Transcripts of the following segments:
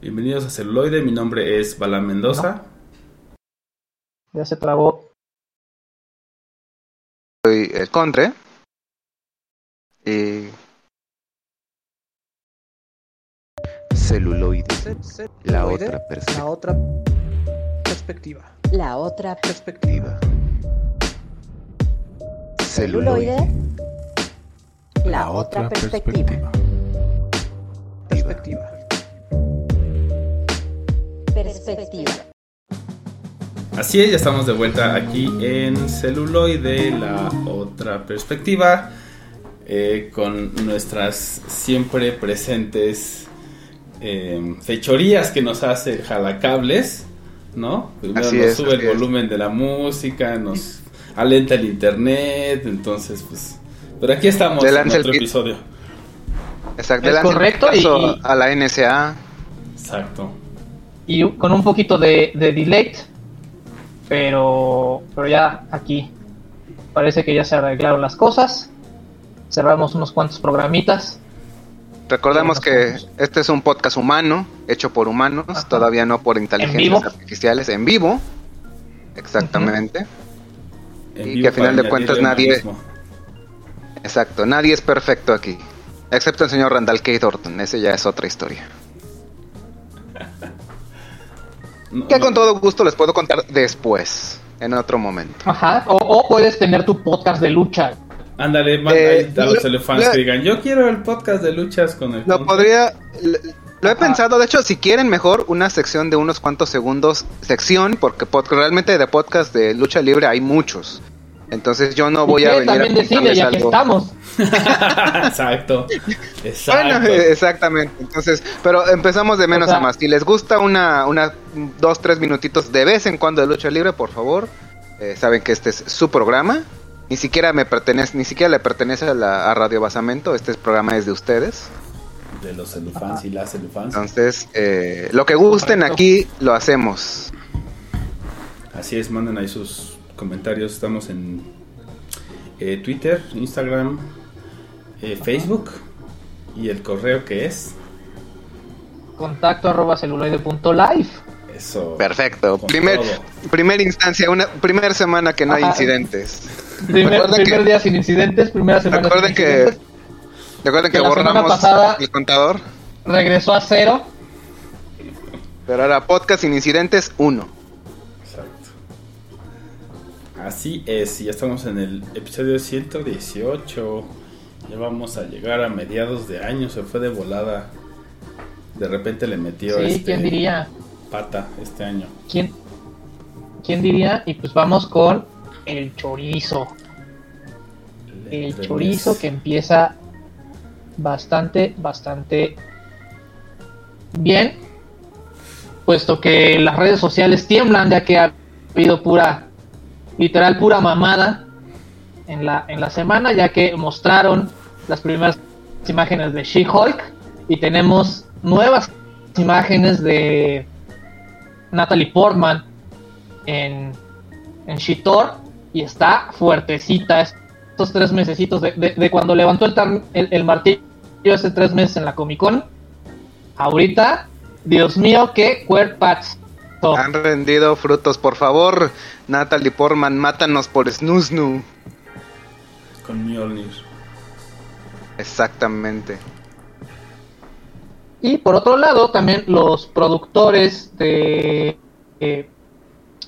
Bienvenidos a Celuloide, mi nombre es Bala Mendoza. Ya se trabó. Soy el Contre. Y... Celuloide. La otra perspectiva. La otra perspectiva. La otra Perspectiva. celuloide. La otra perspectiva. Perspectiva. Perspectiva. Así es, ya estamos de vuelta aquí en Celuloide, la otra perspectiva, eh, con nuestras siempre presentes eh, fechorías que nos hace el jalacables, ¿no? Primero Así nos es, sube el es. volumen de la música, nos alenta el internet, entonces pues... Pero aquí estamos en otro pi- episodio. Exacto. Es correcto, y- a la NSA. Exacto. Y con un poquito de, de delay. Pero, pero ya aquí parece que ya se arreglaron las cosas. Cerramos unos cuantos programitas. Recordamos Sí, que este es un podcast humano, hecho por humanos, Ajá. todavía no por inteligencias vivo? artificiales, en vivo. Exactamente. En Y vivo que a final de cuentas nadie-. Exacto. Nadie es perfecto aquí. Excepto el señor Randall K. Thornton. Ese ya es otra historia. No, Que no, con todo gusto les puedo contar después, en otro momento. Ajá. O, o puedes tener tu podcast de lucha. Ándale, manda Eh, ahí a los lo- elefants lo- que digan, yo quiero el podcast de luchas con el... Lo Contra". podría. Lo, lo he Ajá. pensado, de hecho, si quieren mejor una sección de unos cuantos segundos, sección, porque pod- realmente de podcast de lucha libre hay muchos. Entonces yo no voy a que venir a también de cine, contarles ya que algo. estamos. Exacto. Exacto. Bueno, exactamente. Entonces, pero empezamos de menos O sea- a más. Si les gusta una, una, dos, tres minutitos de vez en cuando de lucha libre, por favor, eh, saben que este es su programa. Ni siquiera me pertenece, ni siquiera le pertenece a, la, a Radio Basamento. Este programa es de ustedes. De los elefants y las elefants. Entonces, eh, lo que gusten Correcto. aquí lo hacemos. Así es, manden ahí sus comentarios. Estamos en eh, Twitter, Instagram, eh, Facebook y el correo que es Contacto arroba celuloide.live. eso. Perfecto. Primer, primera instancia, una primera semana que no hay incidentes. Primer, primer que- día sin incidentes, primera semana Recuerden sin que, incidentes. recuerden que, Que borramos pasada- el contador, Regresó a cero. pero ahora podcast sin incidentes uno. Así es, ya estamos en el episodio 118. Ya vamos a llegar a mediados de año, se fue de volada. De repente le metió Sí, este, ¿quién diría? pata este año. ¿Quién, ¿Quién diría? Y pues vamos con el chorizo. El chorizo que empieza bastante, bastante bien. Puesto que las redes sociales tiemblan ya que ha habido pura, literal pura mamada en la, en la semana, ya que mostraron las primeras imágenes de She-Hulk y tenemos nuevas imágenes de Natalie Portman en, en She-Thor y está fuertecita estos tres mesecitos de, de- de cuando levantó el, el, el martillo hace tres meses en la Comic Con. Ahorita, Dios mío, qué Han rendido frutos, por favor. Natalie Portman, mátanos por Snusnu. Con Mjolnir. Exactamente. Y por otro lado, también los productores de eh,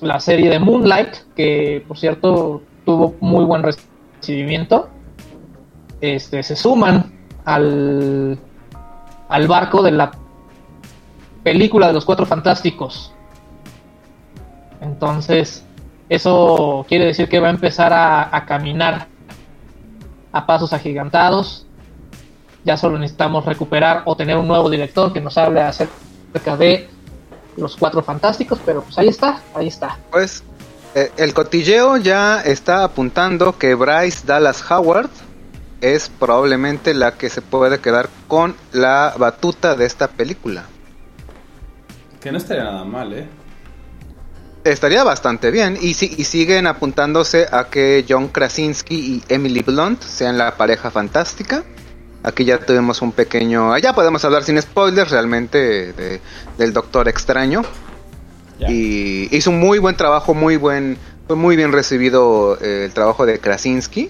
la serie de Moonlight, que por cierto tuvo muy buen recibimiento, este, se suman al, al barco de la película de los Cuatro Fantásticos. Entonces, eso quiere decir que va a empezar a, a caminar a pasos agigantados. Ya solo necesitamos recuperar o tener un nuevo director que nos hable acerca de los Cuatro Fantásticos, pero pues ahí está, ahí está. Pues eh, el cotilleo ya está apuntando que Bryce Dallas Howard es probablemente la que se puede quedar con la batuta de esta película. Que no estaría nada mal, ¿eh? Estaría bastante bien. Y, si, y siguen apuntándose a que John Krasinski y Emily Blunt sean la pareja fantástica. Aquí ya tuvimos un pequeño... Ya podemos hablar sin spoilers realmente de- del Doctor Extraño. Y hizo un muy buen trabajo, muy buen... Fue muy bien recibido eh, el trabajo de Krasinski.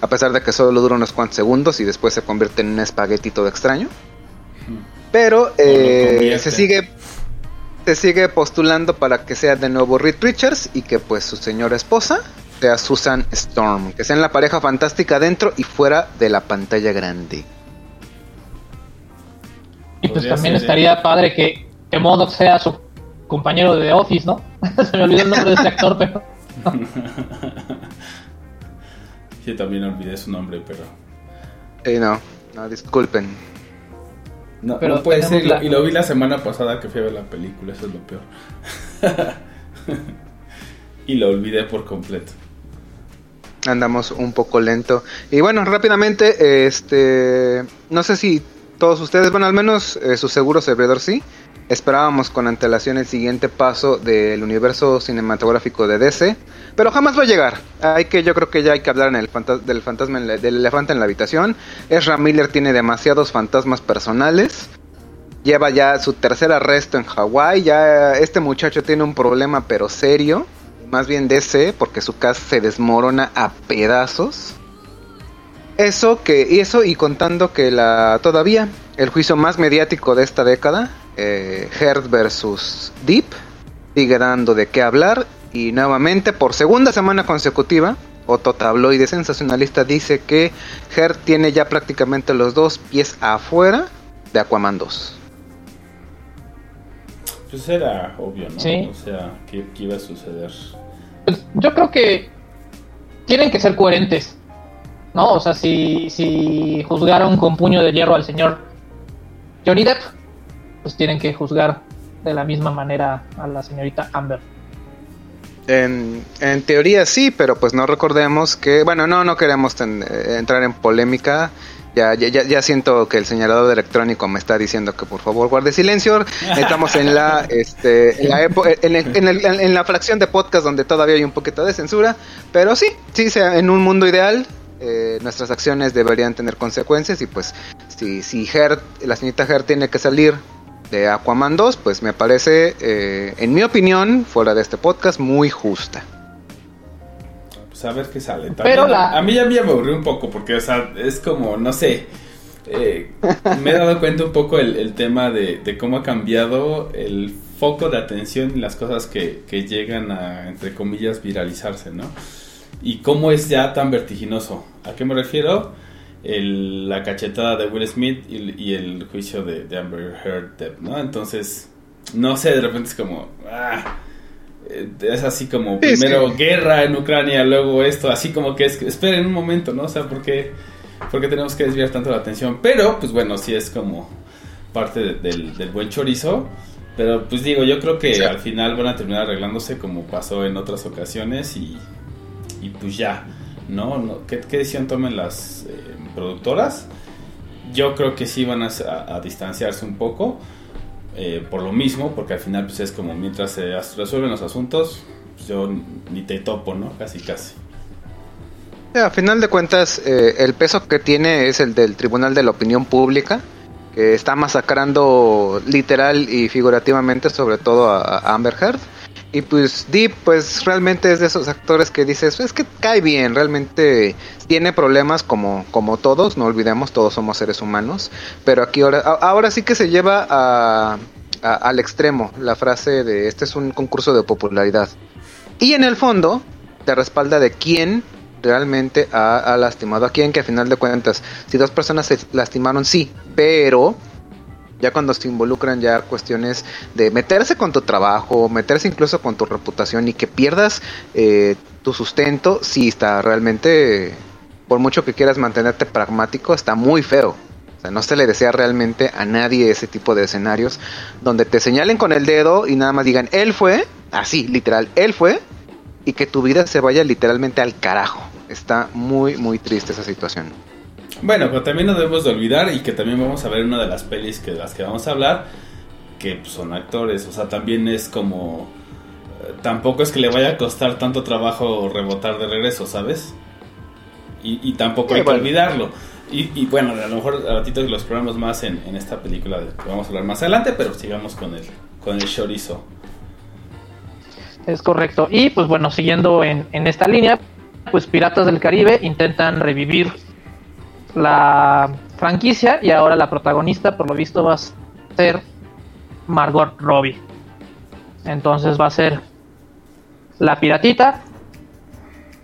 A pesar de que solo dura unos cuantos segundos y después se convierte en un espagueti todo extraño. Pero eh, se sigue se sigue postulando para que sea de nuevo Reed Richards y que pues su señora esposa sea Susan Storm, que sean la pareja fantástica dentro y fuera de la pantalla grande. Y pues Podría también ser, ¿eh? estaría padre que, que MODOK sea su compañero de The Office, ¿no? Se me olvidó el nombre de este actor, pero... Sí, también olvidé su nombre, pero. Eh, no, no, disculpen. No, Pero no puede ser. y lo- la- Y lo vi la semana pasada que fui a ver la película, eso es lo peor. y lo olvidé por completo. Andamos un poco lento. Y bueno, rápidamente, este, no sé si todos ustedes, bueno, al menos eh, su seguro servidor sí. Esperábamos con antelación el siguiente paso del universo cinematográfico de DC, pero jamás va a llegar. Hay que, yo creo que ya hay que hablar en del fantasma, del elefante en la habitación. Ezra Miller tiene demasiados fantasmas personales. Lleva ya su tercer arresto en Hawái. Ya este muchacho tiene un problema, pero serio. Más bien DC, porque su casa se desmorona a pedazos. Eso que y eso y contando que la todavía el juicio más mediático de esta década, eh, Heard versus Deep, sigue dando de qué hablar y nuevamente por segunda semana consecutiva otro tabloide sensacionalista dice que Heard tiene ya prácticamente los dos pies afuera de Aquaman 2. Pues era obvio, ¿no? Sí. O sea, que iba a suceder. Pues yo creo que tienen que ser coherentes, ¿no? O sea, si, si juzgaron con puño de hierro al señor Johnny Depp, pues tienen que juzgar de la misma manera a la señorita Amber. En, en teoría sí, pero pues no recordemos que, bueno, no, no queremos ten- eh, entrar en polémica. Ya, ya, ya, siento que el señalador electrónico me está diciendo que por favor guarde silencio. Estamos en la, este, en la, epo- en, el- en el- en la fracción de podcast donde todavía hay un poquito de censura, pero sí, sí, sea, en un mundo ideal eh, nuestras acciones deberían tener consecuencias y pues si, si Her, la señorita Her tiene que salir de Aquaman 2, pues me parece, eh, en mi opinión, fuera de este podcast, muy justa. Pues a ver qué sale. También, Pero la- A mí ya me aburrió un poco porque, o sea, es como, no sé. eh, me he dado cuenta un poco el, el tema de, de cómo ha cambiado el foco de atención y las cosas que, que llegan a, entre comillas, viralizarse, ¿no? Y cómo es ya tan vertiginoso. ¿A qué me refiero? El- la cachetada de Will Smith y, y el juicio de, de Amber Heard, ¿no? Entonces, no sé, de repente es como... ah, eh, es así como primero sí. guerra en Ucrania, luego esto, así como que es esperen un momento, ¿no? O sea, ¿por qué, por qué tenemos que desviar tanto la atención? Pero, pues bueno, sí es como parte de- del, del buen chorizo. Pero pues digo, yo creo que Sí. al final van a terminar arreglándose como pasó en otras ocasiones y, y pues ya, ¿no? ¿Qué, qué decisión tomen las eh, productoras? Yo creo que sí van a, distanciarse un poco eh, por lo mismo, porque al final pues es como mientras se resuelven los asuntos, pues, yo ni te topo, ¿no? Casi, casi. A final de cuentas, eh, el peso que tiene es el del Tribunal de la Opinión Pública, que está masacrando literal y figurativamente sobre todo a, a Amber Heard. Y pues Deep, pues realmente es de esos actores que dices, es que cae bien, realmente tiene problemas como, como todos, no olvidemos, todos somos seres humanos, pero aquí ahora, ahora sí que se lleva a- al extremo la frase de este es un concurso de popularidad. Y en el fondo te respalda de quién realmente ha, ha lastimado a quién, que a final de cuentas, si dos personas se lastimaron, sí, pero ya cuando se involucran ya cuestiones de meterse con tu trabajo, meterse incluso con tu reputación y que pierdas eh, tu sustento, sí está realmente, por mucho que quieras mantenerte pragmático, está muy feo. O sea, no se le desea realmente a nadie ese tipo de escenarios donde te señalen con el dedo y nada más digan, él fue, así, literal, él fue, y que tu vida se vaya literalmente al carajo. Está muy, muy triste esa situación. Bueno, pero también no debemos de olvidar y que también vamos a ver una de las pelis que de las que vamos a hablar, que pues, son actores, o sea, también es como... eh, Tampoco es que le vaya a costar tanto trabajo rebotar de regreso, ¿sabes? Y, y tampoco Sí, hay que olvidarlo. Y, y bueno, a lo mejor a ratito lo exploramos más en, en esta película de que vamos a hablar más adelante, pero sigamos con el, con el chorizo. Es correcto. Y pues bueno, siguiendo en, en esta línea, pues Piratas del Caribe intentan revivir la franquicia y ahora la protagonista por lo visto va a ser Margot Robbie. Entonces va a ser la piratita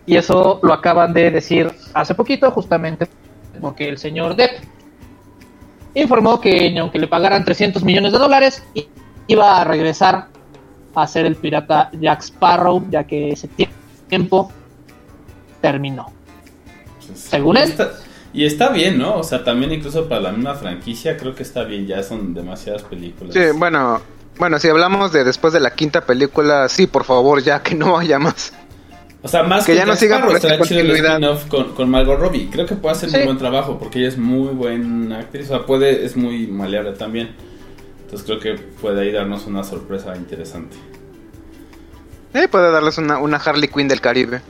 y eso lo acaban de decir hace poquito justamente porque el señor Depp informó que aunque le pagaran 300 millones de dólares iba a regresar a ser el pirata Jack Sparrow ya que ese tie- tiempo terminó. Entonces, Según él. Y está bien, ¿no? O sea, también incluso para la misma franquicia creo que está bien, ya son demasiadas películas. Sí, bueno, bueno, si hablamos de después de la quinta película, sí, por favor, ya que no haya más. O sea, más Que ya no Jack siga Sparrow, por esta continuidad. con, con Margot Robbie. Creo que puede hacer Sí. muy buen trabajo porque ella es muy buena actriz. O sea, puede, es muy maleable también. Entonces creo que puede ahí darnos una sorpresa interesante. Eh, puede darles una, una Harley Quinn del Caribe.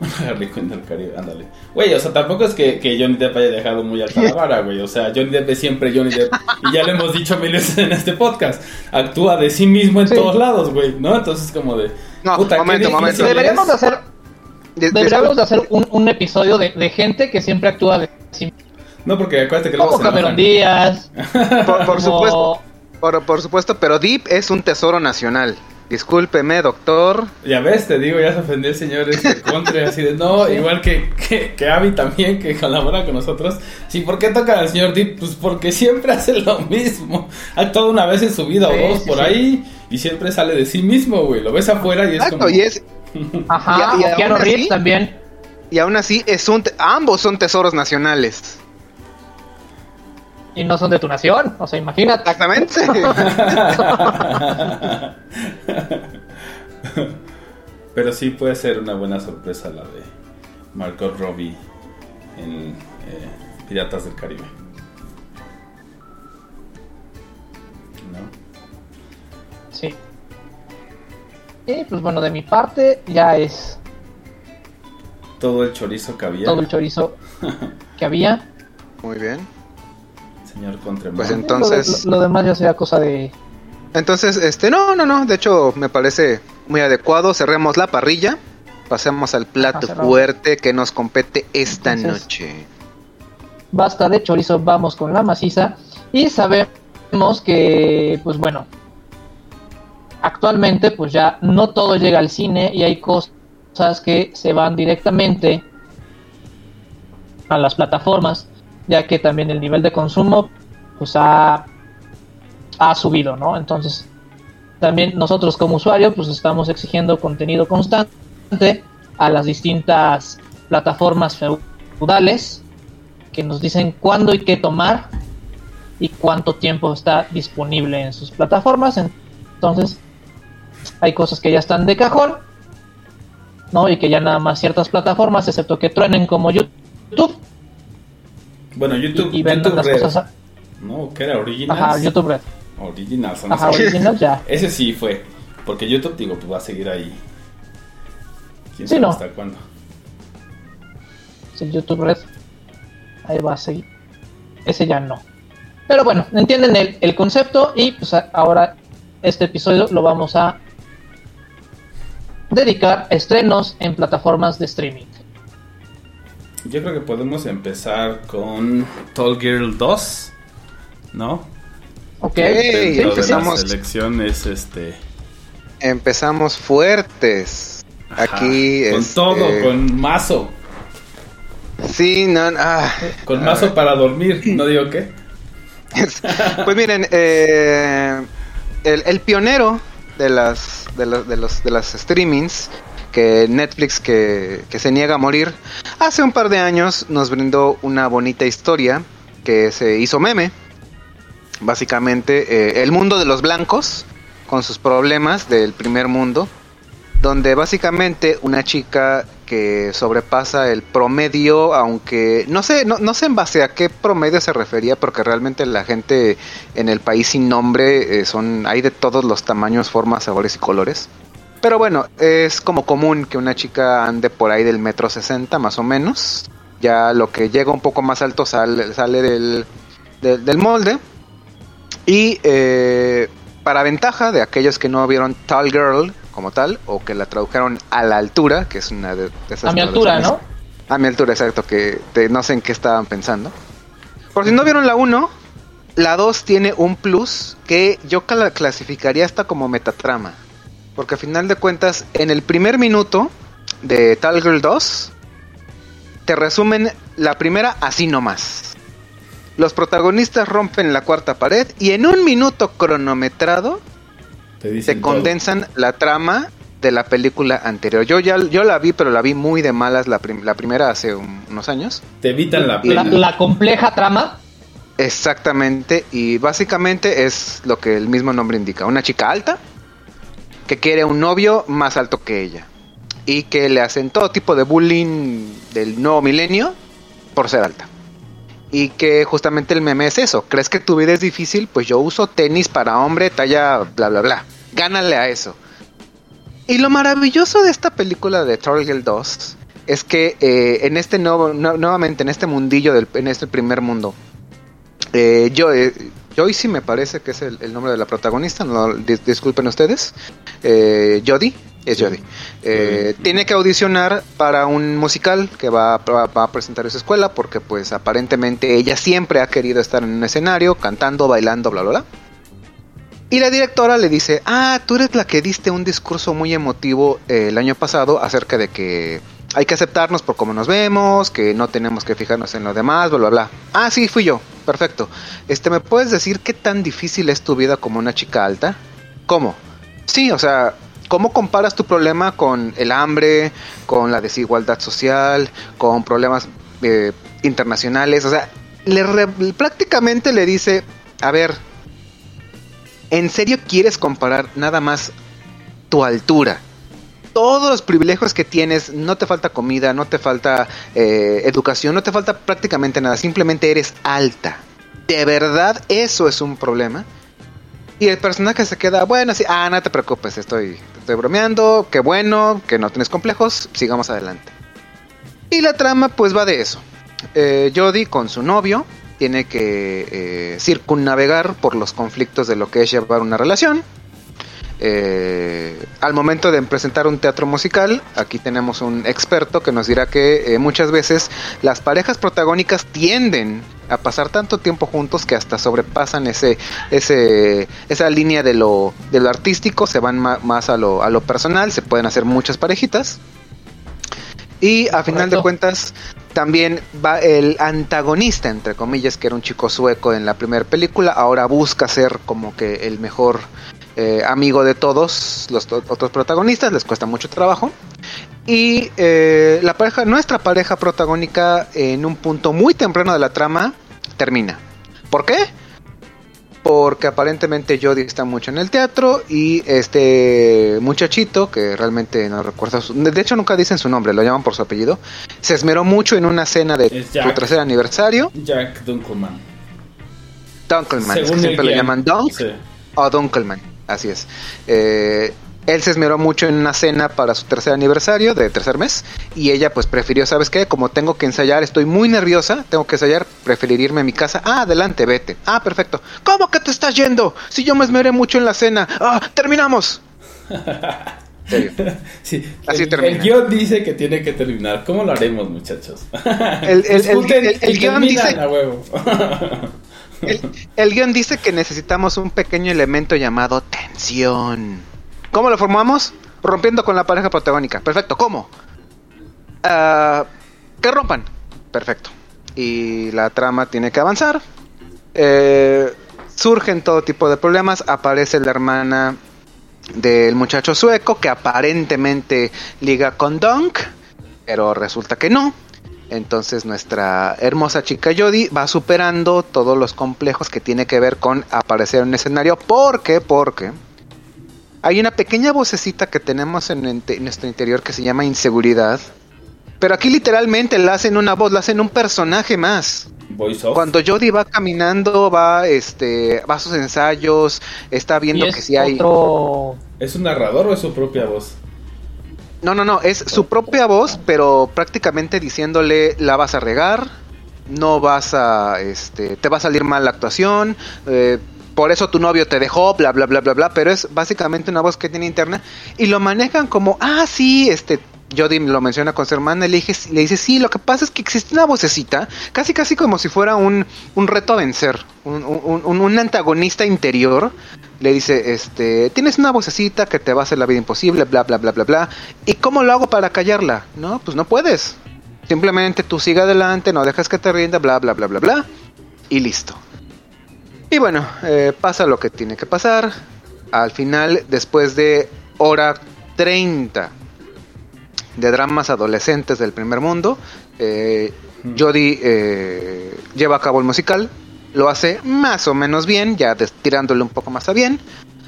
Harley Quinn del Caribe, ándale. Güey, o sea, tampoco es que, que Johnny Depp haya dejado muy alta la vara, güey. O sea, Johnny Depp es siempre Johnny Depp. Y ya lo hemos dicho mil veces en este podcast. Actúa de sí mismo en Sí. todos lados, güey, ¿no? Entonces, como de. No, puta, momento, momento. Deberíamos de hacer, De- deberíamos de hacer un, un episodio de, de gente que siempre actúa de sí No, porque acuérdate que luego Como Cameron. Díaz. por, por como- supuesto, por, por supuesto, pero Deep es un tesoro nacional. Discúlpeme, doctor. Ya ves, te digo, ya se ofendió el señor este Contre, así de no, igual que, que, que Abby también, que colabora con nosotros. Sí, ¿por qué tocan al señor Deep? Pues porque siempre hace lo mismo. Ha actuado una vez en su vida Sí, o dos sí, por sí. ahí y siempre sale de sí mismo, güey. Lo ves afuera y es Exacto, como. y es Ajá, Y- y Keanu Reeves también. y aún así es un te- ambos son tesoros nacionales. Y no son de tu nación. O sea, imagínate. Exactamente. Pero sí puede ser una buena sorpresa la de Margot Robbie en eh, Piratas del Caribe. ¿No? Sí. Y pues bueno, de mi parte ya es Todo el chorizo que había. todo el chorizo que había. Muy bien. Señor. Pues Entonces- Lo, lo- lo demás ya sería cosa de. Entonces, este, no, no, no. De hecho, me parece muy adecuado. Cerremos la parrilla. Pasemos al plato fuerte que nos compete esta Entonces- noche. Basta de chorizo, vamos con la maciza. Y sabemos que, pues bueno, actualmente pues ya no todo llega al cine y hay cosas que se van directamente a las plataformas, ya que también el nivel de consumo pues ha, ha subido, ¿no? Entonces, también nosotros como usuarios pues estamos exigiendo contenido constante a las distintas plataformas feudales que nos dicen cuándo y qué tomar y cuánto tiempo está disponible en sus plataformas. Entonces, hay cosas que ya están de cajón, ¿no? Y que ya nada más ciertas plataformas, excepto que truenen como YouTube Bueno, YouTube, y, y vendan YouTube las Red. cosas. ¿No? ¿Qué era? ¿Originals? Ajá, YouTube Red. Originals. no Ajá, ya. Ese sí fue. Porque YouTube, digo, pues va a seguir ahí. ¿Quién Sí, sabe no. hasta cuándo? Sí, YouTube Red. Ahí va a seguir. Ese ya no. Pero bueno, entienden el, el concepto y pues ahora este episodio lo vamos a dedicar a estrenos en plataformas de streaming. Yo creo que podemos empezar con Tall Girl 2, ¿no? Ok, Dentro de empezamos. la selección es este... Empezamos fuertes. ajá, Aquí. Con este, todo, con mazo. Sí, no, ah, Con mazo para dormir, no digo qué. Pues miren, eh, el, el pionero de las de los, de los de las streamings que Netflix que, que se niega a morir hace un par de años nos brindó una bonita historia que se hizo meme básicamente eh, el mundo de los blancos con sus problemas del primer mundo donde básicamente una chica que sobrepasa el promedio, aunque no sé, no, no sé en base a qué promedio se refería, porque realmente la gente en el país sin nombre eh, son, hay de todos los tamaños, formas, sabores y colores. Pero bueno, es como común que una chica ande por ahí del metro sesenta más o menos, Ya lo que llega un poco más alto sale, sale del, del, del molde. Y eh, para ventaja de aquellos que no vieron Tall Girl como tal, o que la tradujeron a la altura, que es una de, esas A mi altura, ¿no? A mi altura, exacto, que te- no sé en qué estaban pensando. Por si no vieron la 1, la 2 tiene un plus que yo clasificaría hasta como metatrama. Porque a final de cuentas, en el primer minuto de Tal Girl 2, te resumen la primera así nomás. Los protagonistas rompen la cuarta pared y en un minuto cronometrado Te todo. condensan la trama de la película anterior. Yo ya yo la vi, pero la vi muy de malas la, prim- la primera hace un- unos años. Te evitan la la compleja trama. Exactamente, y básicamente es lo que el mismo nombre indica. Una chica alta que quiere un novio más alto que ella y que le hacen todo tipo de bullying del nuevo milenio por ser alta. Y que justamente el meme es eso. ¿Crees que tu vida es difícil? Pues yo uso tenis para hombre, talla bla bla bla. Gánale a eso. Y lo maravilloso de esta película de Turtle 2 es que eh, en este nuevo, nu- nuevamente en este mundillo, del, en este primer mundo, eh, yo, eh, Joyce me parece que es el, el nombre de la protagonista, no, dis- disculpen ustedes, eh, Jodie, es. Jodie, Eh, tiene que audicionar para un musical que va, va- va a presentar en su escuela porque pues aparentemente ella siempre ha querido estar en un escenario cantando, bailando, bla, bla, bla. Y la directora le dice, ah, tú eres la que diste un discurso muy emotivo eh, el año pasado acerca de que hay que aceptarnos por cómo nos vemos, que no tenemos que fijarnos en lo demás, bla, bla, bla. Ah, sí, fui yo. Perfecto. Este, ¿me puedes decir qué tan difícil es tu vida como una chica alta? ¿Cómo? Sí, o sea, ¿cómo comparas tu problema con el hambre, con la desigualdad social, con problemas eh, internacionales? O sea, le re- prácticamente le dice, a ver, ¿en serio quieres comparar nada más tu altura? Todos los privilegios que tienes, no te falta comida, no te falta eh, educación, no te falta prácticamente nada, simplemente eres alta. ¿De verdad eso es un problema? Y el personaje se queda, bueno, sí, ah, no te preocupes, estoy, estoy bromeando, qué bueno, que no tienes complejos, sigamos adelante. Y la trama pues va de eso. Eh, con su novio tiene que eh, circunnavegar por los conflictos de lo que es llevar una relación. Eh, al momento de presentar un teatro musical, aquí tenemos un experto que nos dirá que eh, muchas veces las parejas protagónicas tienden a pasar tanto tiempo juntos que hasta sobrepasan ese, ese, esa línea de lo, de lo artístico, se van ma- más a lo, a lo personal, se pueden hacer muchas parejitas. Y a final de cuentas, también va el antagonista, entre comillas, que era un chico sueco en la primera película, ahora busca ser como que el mejor eh, amigo de todos los to- otros protagonistas, les cuesta mucho trabajo. Y eh, la pareja, nuestra pareja protagónica, en un punto muy temprano de la trama, termina. ¿Por qué? Porque aparentemente Jodie está mucho en el teatro y este muchachito, que realmente no recuerdo su... De hecho nunca dicen su nombre, lo llaman por su apellido, se esmeró mucho en una cena de su tercer aniversario. Jack Dunkelman. Dunkelman, es que siempre le guion. llaman Dunk Sí. o Dunkelman, así es. Eh, él se esmeró mucho en una cena para su tercer aniversario de tercer mes y ella pues prefirió, ¿sabes qué? Como tengo que ensayar, estoy muy nerviosa, tengo que ensayar, preferiría irme a mi casa. Ah, adelante, vete. Ah, perfecto. ¿Cómo que te estás yendo? Si yo me esmeré mucho en la cena. Ah, terminamos. Serio. Sí, Así el, termina. el guion dice que tiene que terminar. ¿Cómo lo haremos, muchachos? El- guion dice- a huevo. El, el guion dice que necesitamos un pequeño elemento llamado tensión. ¿Cómo lo formamos? Rompiendo con la pareja protagónica. Perfecto. ¿Cómo? Ah, que rompan. Perfecto. Y la trama tiene que avanzar. Eh, surgen todo tipo de problemas. Aparece la hermana del muchacho sueco que aparentemente liga con Dunk, pero resulta que no. Entonces nuestra hermosa chica Jodie va superando todos los complejos que tiene que ver con aparecer en un escenario. ¿Por qué? Porque hay una pequeña vocecita que tenemos en, en nuestro interior que se llama inseguridad. Pero aquí literalmente la hacen una voz, la hacen un personaje más. Voice off. Cuando Jodie va caminando, va, este, va a sus ensayos, está viendo y que si hay... otro. ¿Es un narrador o es su propia voz? No, no, no, es su propia voz, pero prácticamente diciéndole la vas a regar, no vas a, este, te va a salir mal la actuación, eh, por eso tu novio te dejó, bla, bla, bla, bla, bla, pero es básicamente una voz que tiene interna y lo manejan como, ah, sí, este, Jodie lo menciona con su hermana le, dije- le dice, sí, lo que pasa es que existe una vocecita, casi casi como si fuera un, un reto a vencer, un, un- un- un antagonista interior. Le dice, este, tienes una vocecita que te va a hacer la vida imposible, bla, bla, bla, bla, bla. ¿Y cómo lo hago para callarla? No, pues no puedes. Simplemente tú sigue adelante, no dejas que te rinda, bla, bla, bla, bla, bla. Y listo. Y bueno, eh, pasa lo que tiene que pasar. Al final, después de hora 30 de dramas adolescentes del primer mundo, eh, Jodie eh, lleva a cabo el musical. Lo hace más o menos bien, ya tirándole un poco más a bien.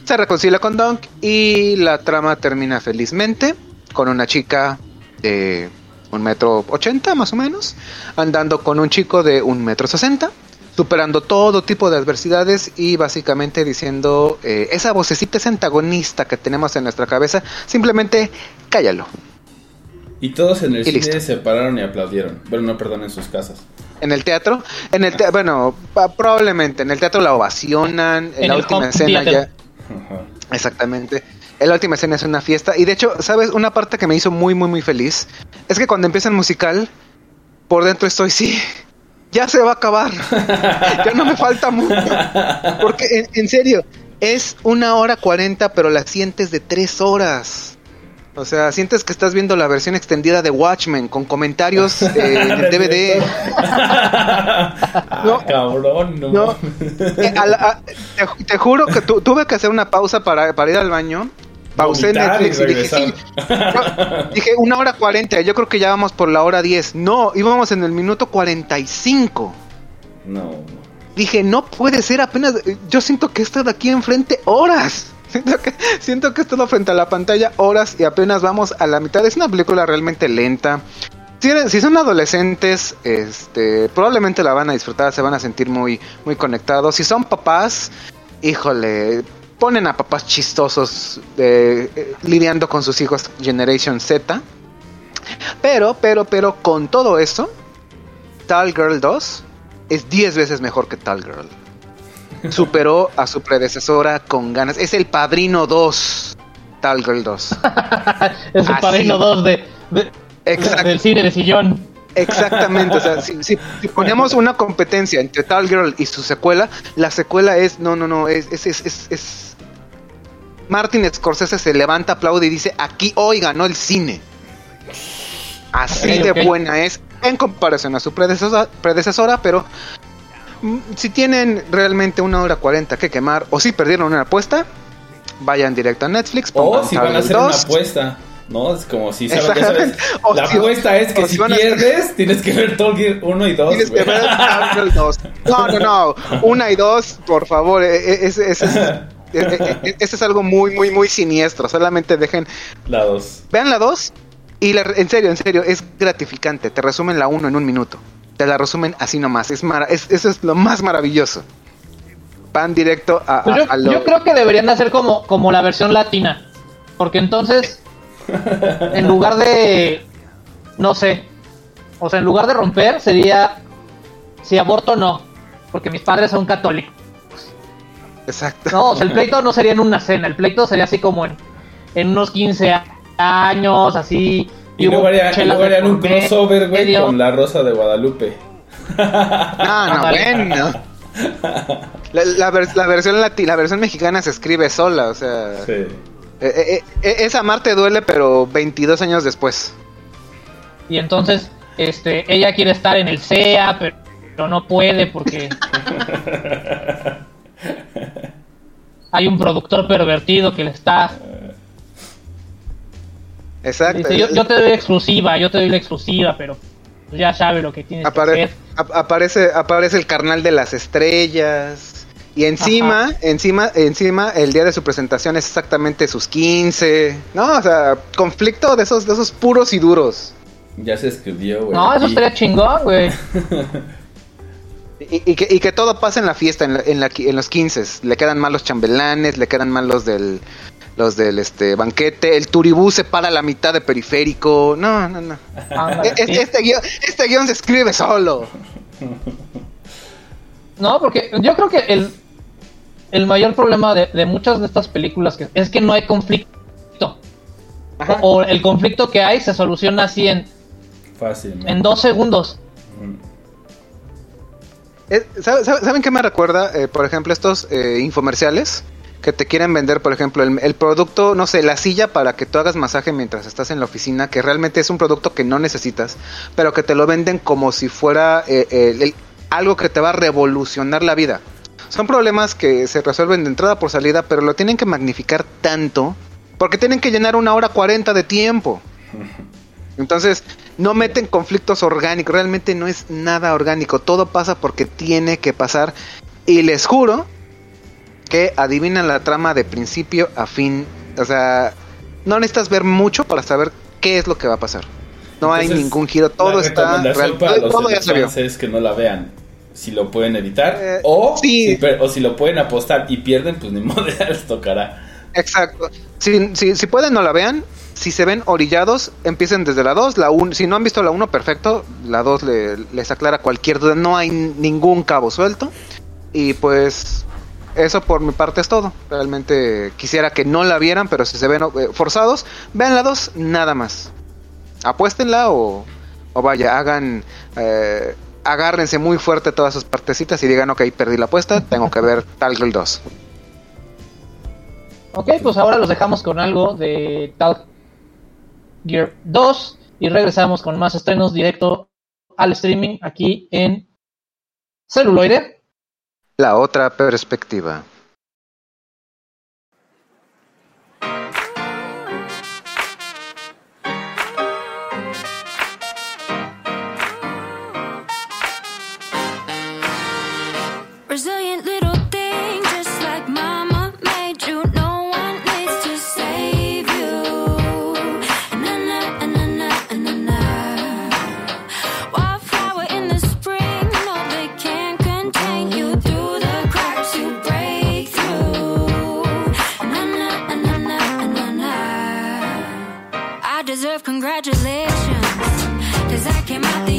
Se reconcilia con Dunk y la trama termina felizmente con una chica de un metro ochenta más o menos, andando con un chico de un metro sesenta, superando todo tipo de adversidades y básicamente diciendo eh, esa vocecita, esa antagonista que tenemos en nuestra cabeza, simplemente cállalo. Y todos en el Y cine listo. se pararon y aplaudieron. Bueno, no, perdón, en sus casas. En el teatro, en el te- bueno, probablemente en el teatro la ovacionan, en, En la última home escena theater. ya, Ajá. Exactamente. En la última escena es una fiesta. Y de hecho, ¿sabes? Una parte que me hizo muy, muy, muy feliz es que cuando empieza el musical, por dentro estoy, sí, ya se va a acabar. ya no me falta mucho. Porque, en, en serio, es una hora cuarenta, pero la sientes de tres horas. O sea, sientes que estás viendo la versión extendida de Watchmen con comentarios eh, en DVD. Ah, No. cabrón, no. No, eh, a la- a- te, te juro que tu- tuve que hacer una pausa para, para ir al baño. Pausé y Netflix y, dije, sí. dije, una hora cuarenta, yo creo que ya vamos por la hora diez. No, íbamos en el minuto cuarenta y cinco. No. Dije, no puede ser apenas. Yo siento que he estado aquí enfrente horas. Siento que, siento he estado frente a la pantalla horas y apenas vamos a la mitad. Es una película realmente lenta. Si son adolescentes, este, probablemente la van a disfrutar, se van a sentir muy, muy conectados. Si son papás, híjole, ponen a papás chistosos eh, eh, lidiando con sus hijos Generation Z. Pero, pero, pero, con todo eso, Tal Girl 2 es 10 veces mejor que Tal Girl. Superó a su predecesora con ganas. Es el padrino 2. Tal Girl 2. es el Así. padrino 2 de, de- Exacto. del cine de sillón. Exactamente, o sea, si, si, si ponemos una competencia entre Tal Girl y su secuela, la secuela es, no, no, no, es, es, es, es, Martin Scorsese se levanta, aplaude y dice, aquí hoy ganó el cine. Así de buena es en comparación a su predecesora, predecesora pero si tienen realmente una hora cuarenta que quemar o si perdieron una apuesta, vayan directo a Netflix. O si van a hacer Girl una 2. apuesta. No, es como si sabes. O La si- apuesta es que si si pierdes, tienes que ver Top Gear 1 y 2. Tienes que ver Girl 2. No, no, no. Una y dos, por favor. e- e- Ese ese es, e- e- e- ese es algo muy, muy, muy siniestro. Solamente dejen. La 2. Vean la 2. Y la- en serio, en serio, es gratificante. Te resumen la 1 en un minuto. Te la resumen así nomás. Es mara- es- eso es lo más maravilloso. Van directo a, a- Pues yo, a lo. yo creo que deberían hacer como, como la versión latina. Porque entonces, en lugar de. No sé. O sea, en lugar de romper, sería. Si aborto, no. Porque mis padres son católicos. Exacto. No, o sea, el pleito no sería en una cena. El pleito sería así como en, en unos 15 a- años, así. Y luego harían, un crossover, güey, con La Rosa de Guadalupe. No, no, bueno. La, la vers- la versión lati- la versión mexicana se escribe sola, o sea. Sí. Eh, eh, eh, esa Marte duele, pero 22 años después. Y entonces, este, ella quiere estar en el CEA, pero, pero no puede porque hay un productor pervertido que le está. Exacto. Dice, yo, yo te doy exclusiva, yo te doy la exclusiva, pero ya sabe lo que tienes Apare- que hacer. ap- aparece, aparece el carnal de las estrellas. Y encima, encima, encima, el día de su presentación es exactamente sus 15. No, o sea, conflicto de esos, de esos puros y duros. Ya se escribió, güey. No, eso Y- estaría chingón, güey. Y, y que, y que todo pasa en la fiesta, en, la- en, la en los 15. Le quedan mal los chambelanes, le quedan mal los del, los del este banquete, el turibú se para a la mitad de periférico. No, no, no. E- sí. Este, este guion, este guion se escribe solo. No, porque yo creo que el, el mayor problema de, de muchas de estas películas que, es que no hay conflicto. Ajá. O, o el conflicto que hay se soluciona así en, Fácil. en dos segundos. Eh, ¿sabe- sabe- ¿Saben qué me recuerda? Eh, por ejemplo, estos eh, infomerciales que te quieren vender, por ejemplo, el, producto, no sé, la silla para que tú hagas masaje mientras estás en la oficina, que realmente es un producto que no necesitas, pero que te lo venden como si fuera eh, el- algo que te va a revolucionar la vida. Son problemas que se resuelven de entrada por salida, pero lo tienen que magnificar tanto, porque tienen que llenar una hora cuarenta de tiempo. Entonces, no meten conflictos orgánicos, realmente no es nada orgánico, todo pasa porque tiene que pasar. Y les juro que adivinan la trama de principio a fin. O sea, no necesitas ver mucho para saber qué es lo que va a pasar. No hay ningún giro, todo está real- para los todo ya se vio. es que no la vean si lo pueden evitar Eh, o, sí. si, o si lo pueden apostar y pierden pues ni modo ya les tocará Exacto. Si, si, si pueden, no la vean. Si se ven orillados, empiecen desde la 2. La un, si no han visto la 1, perfecto. La 2 le- les aclara cualquier duda. No hay ningún cabo suelto. Y pues eso por mi parte es todo. Realmente quisiera que no la vieran, pero si se ven eh, forzados, vean la 2, nada más. Apuéstenla o, vaya, hagan... eh, agárrense muy fuerte todas sus partecitas y digan, ok, perdí la apuesta, tengo que ver tal Girl 2. Ok, pues ahora los dejamos con algo de Tal Gear 2 y regresamos con más estrenos directo al streaming aquí en celuloide. La otra perspectiva. Cause I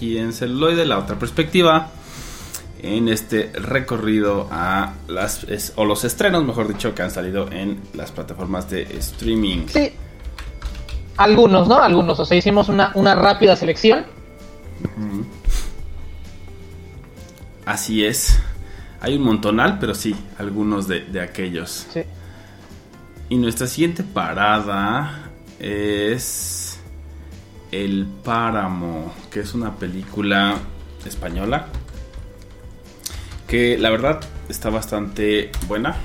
aquí en celuloide, la otra perspectiva. En este recorrido a las es- o los estrenos, mejor dicho, que han salido en las plataformas de streaming. Sí. Algunos, ¿no? Algunos. O sea, hicimos una, una rápida selección. Así es. Hay un montonal, pero sí, algunos de, de aquellos. Sí. Y nuestra siguiente parada es El Páramo, que es una película española que la verdad está bastante buena,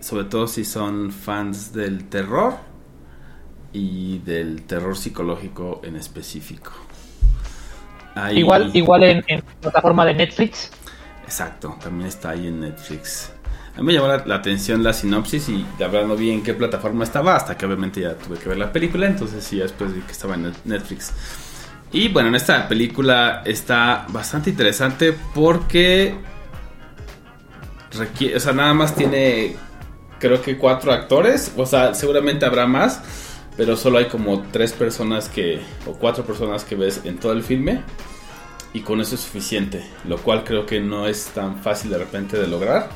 sobre todo si son fans del terror y del terror psicológico en específico. Igual, igual en, en plataforma de Netflix. Exacto, también está ahí en Netflix. A mí me llamó la, atención la sinopsis y la verdad no vi en qué plataforma estaba, hasta que obviamente ya tuve que ver la película, entonces sí, después vi que estaba en Net- Netflix. Y bueno, en esta película está bastante interesante porque requiere, o sea, nada más tiene creo que cuatro actores, o sea, seguramente habrá más, pero solo hay como tres personas que, o cuatro personas que ves en todo el filme y con eso es suficiente, lo cual creo que no es tan fácil de repente de lograr.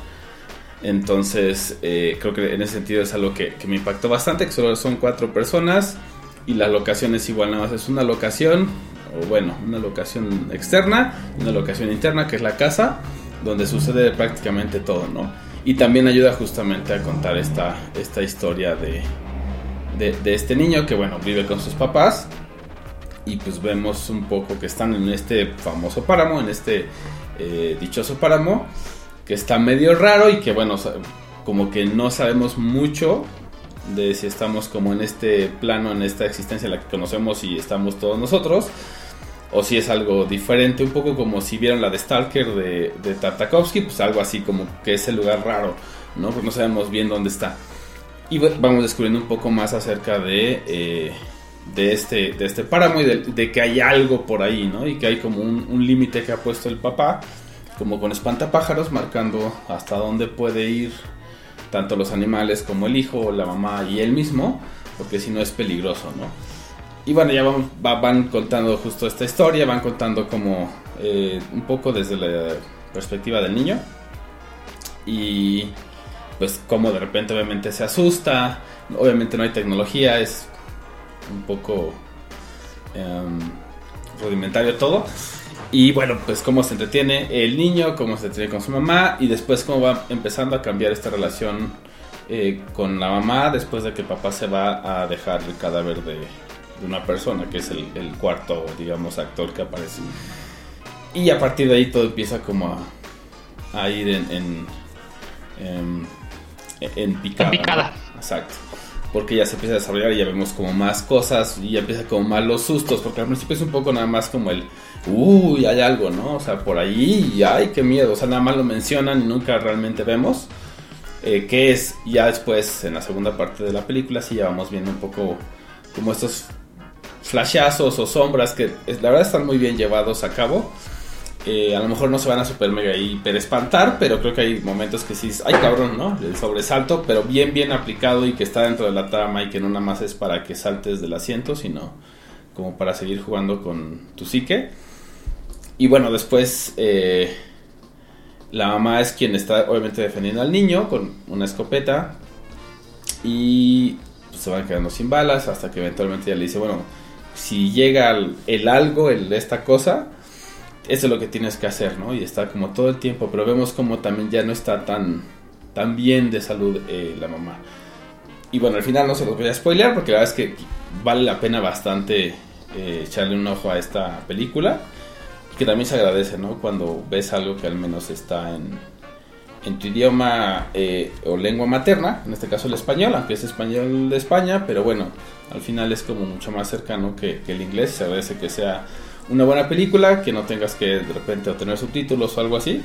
Entonces, eh, creo que en ese sentido es algo que, me impactó bastante, que solo son cuatro personas y la locación es igual, nada más es una locación, o bueno, una locación externa, una locación interna, que es la casa, donde sucede prácticamente todo, ¿no? Y también ayuda justamente a contar esta, esta historia de, de, de este niño que, bueno, vive con sus papás y pues vemos un poco que están en este famoso páramo, en este eh, dichoso páramo, que está medio raro y que bueno, como que no sabemos mucho de si estamos como en este plano, en esta existencia en la que conocemos y estamos todos nosotros, o si es algo diferente, un poco como si vieron la de Stalker de, de Tartakovsky, pues algo así como que es el lugar raro, ¿no? Porque no sabemos bien dónde está. Y vamos descubriendo un poco más acerca de, eh, de, este, de este páramo y de, que hay algo por ahí, ¿no? Y que hay como un límite que ha puesto el papá, como con espantapájaros, marcando hasta dónde puede ir tanto los animales como el hijo, la mamá y él mismo, porque si no es peligroso, ¿no? Y bueno, ya van, va- van contando justo esta historia, van contando como eh, un poco desde la perspectiva del niño. Y pues como de repente obviamente se asusta, obviamente no hay tecnología, es un poco em, rudimentario todo. Y bueno, pues cómo se entretiene el niño, cómo se entretiene con su mamá y después cómo va empezando a cambiar esta relación eh, con la mamá después de que el papá se va a dejar el cadáver de, de una persona, que es el, el cuarto, digamos, actor que aparece. Y a partir de ahí todo empieza como a, a ir en, en, em, en picada. En picada. ¿no? Exacto. Porque ya se empieza a desarrollar y ya vemos como más cosas y ya empieza como más los sustos, porque al principio es un poco nada más como el, uy, hay algo, ¿no? O sea, por ahí, y ay, qué miedo, o sea, nada más lo mencionan y nunca realmente vemos eh, qué es. Ya después, en la segunda parte de la película, sí ya vamos viendo un poco como estos flashazos o sombras que la verdad están muy bien llevados a cabo. A lo mejor no se van a super mega hiper espantar, pero creo que hay momentos que sí, ay cabrón, ¿no? El sobresalto, pero bien, bien aplicado y que está dentro de la trama y que no nada más es para que saltes del asiento, sino como para seguir jugando con tu psique. Y bueno, después eh, la mamá es quien está obviamente defendiendo al niño con una escopeta y pues, se van quedando sin balas hasta que eventualmente ya le dice, bueno, si llega el, el algo, el, esta cosa, eso es lo que tienes que hacer, ¿no? Y está como todo el tiempo, pero vemos como también ya no está tan, tan bien de salud eh, la mamá. Y bueno, al final no se los voy a spoilear porque la verdad es que vale la pena bastante eh, echarle un ojo a esta película. Que también se agradece, ¿no? Cuando ves algo que al menos está en, en tu idioma eh, o lengua materna, en este caso el español, aunque es español de España, pero bueno, al final es como mucho más cercano que, que el inglés. Se agradece que sea una buena película, que no tengas que de repente obtener subtítulos o algo así.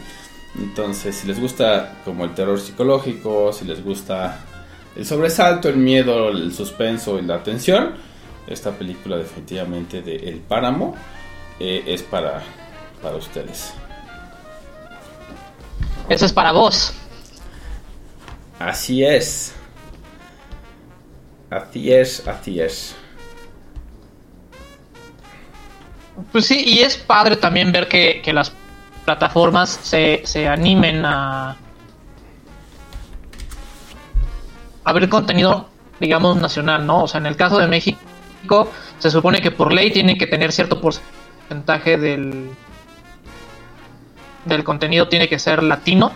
Entonces, si les gusta como el terror psicológico, si les gusta el sobresalto, el miedo, el suspenso y la tensión, esta película definitivamente de El Páramo eh, es para, para ustedes. Eso es para vos. Así es. Así es, así es. Pues sí, y es padre también ver que, que las plataformas se, se animen a, a ver contenido, digamos, nacional, ¿no? O sea, en el caso de México, se supone que por ley tienen que tener cierto porcentaje del, del contenido, tiene que ser latino,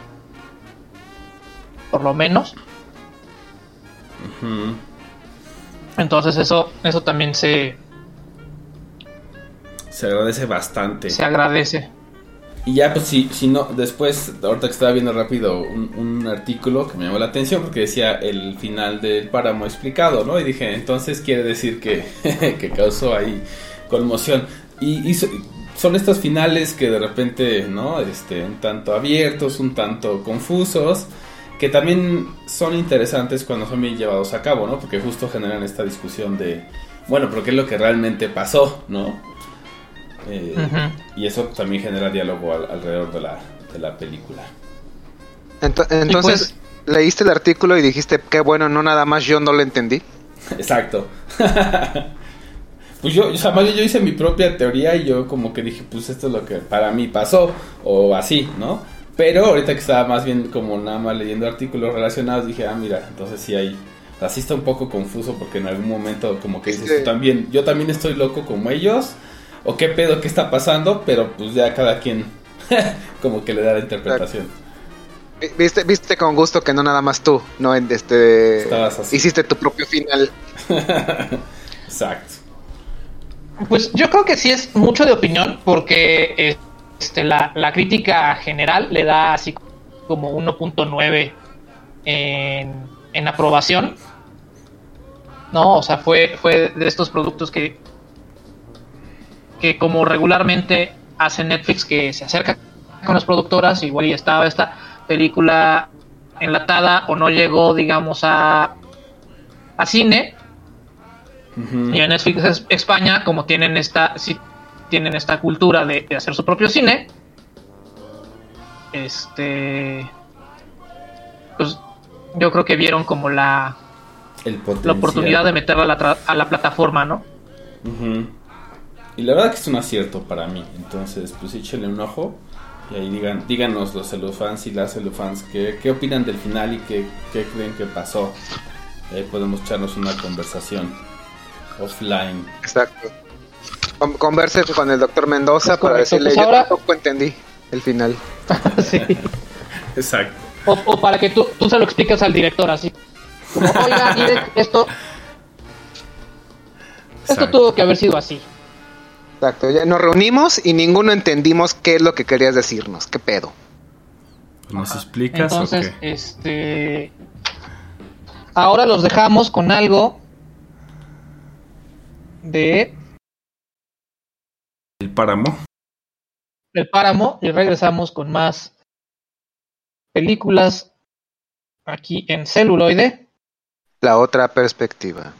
por lo menos. Entonces eso, eso también se, Se agradece bastante. se agradece. Y ya, pues si, si no, después, ahorita que estaba viendo rápido un, un artículo que me llamó la atención porque decía el final del páramo explicado, ¿no? Y dije, entonces quiere decir que, que causó ahí conmoción. Y, y so- son estos finales que de repente, ¿no? Este, un tanto abiertos, un tanto confusos, que también son interesantes cuando son bien llevados a cabo, ¿no? Porque justo generan esta discusión de, bueno, pero ¿qué es lo que realmente pasó, ¿no? Eh, y eso también genera diálogo al- alrededor de la, de la película. Ento- entonces, pues- leíste el artículo y dijiste, qué bueno, no nada más yo no lo entendí. Exacto. pues yo, o sea, yo hice mi propia teoría y yo como que dije, pues esto es lo que para mí pasó, o así, ¿no? Pero ahorita que estaba más bien como nada más leyendo artículos relacionados, dije, ah, mira, entonces sí hay... Así está un poco confuso porque en algún momento como que dices, Sí. tú también, yo también estoy loco como ellos, o qué pedo, qué está pasando, pero pues ya cada quien como que le da la interpretación. Vi- Viste, viste con gusto que no nada más tú, no en este Estabas así. hiciste tu propio final. Exacto. Pues yo creo que sí es mucho de opinión porque este, la, la crítica general le da así como 1.9 en, en aprobación. No, o sea, fue, fue de estos productos que, que como regularmente hace Netflix que se acerca con las productoras, igual y estaba esta película enlatada o no llegó, digamos, a, a cine, y en Netflix es- España, como tienen esta, sí, tienen esta cultura de, de hacer su propio cine, este, pues yo creo que vieron como la, El la oportunidad de meterla a la, tra- a la plataforma, ¿no? Ujú. Y la verdad que es un acierto para mí. Entonces, pues échenle un ojo. Y ahí digan, díganos los celufans y las celufans qué, qué opinan del final y qué, qué creen que pasó. Y ahí podemos echarnos una conversación offline. Exacto. Con- Converse con el doctor Mendoza Es para correcto, decirle, pues yo ahora- tampoco entendí el final. sí. Exacto. O, o para que tú, tú se lo expliques al director así. Como, oiga, mire, esto, esto tuvo que haber sido así. Exacto, ya nos reunimos y ninguno entendimos qué es lo que querías decirnos, qué pedo. ¿Nos explicas Entonces, o qué? este. Ahora los dejamos con algo de El páramo. El Páramo y regresamos con más películas aquí en celuloide. La otra perspectiva.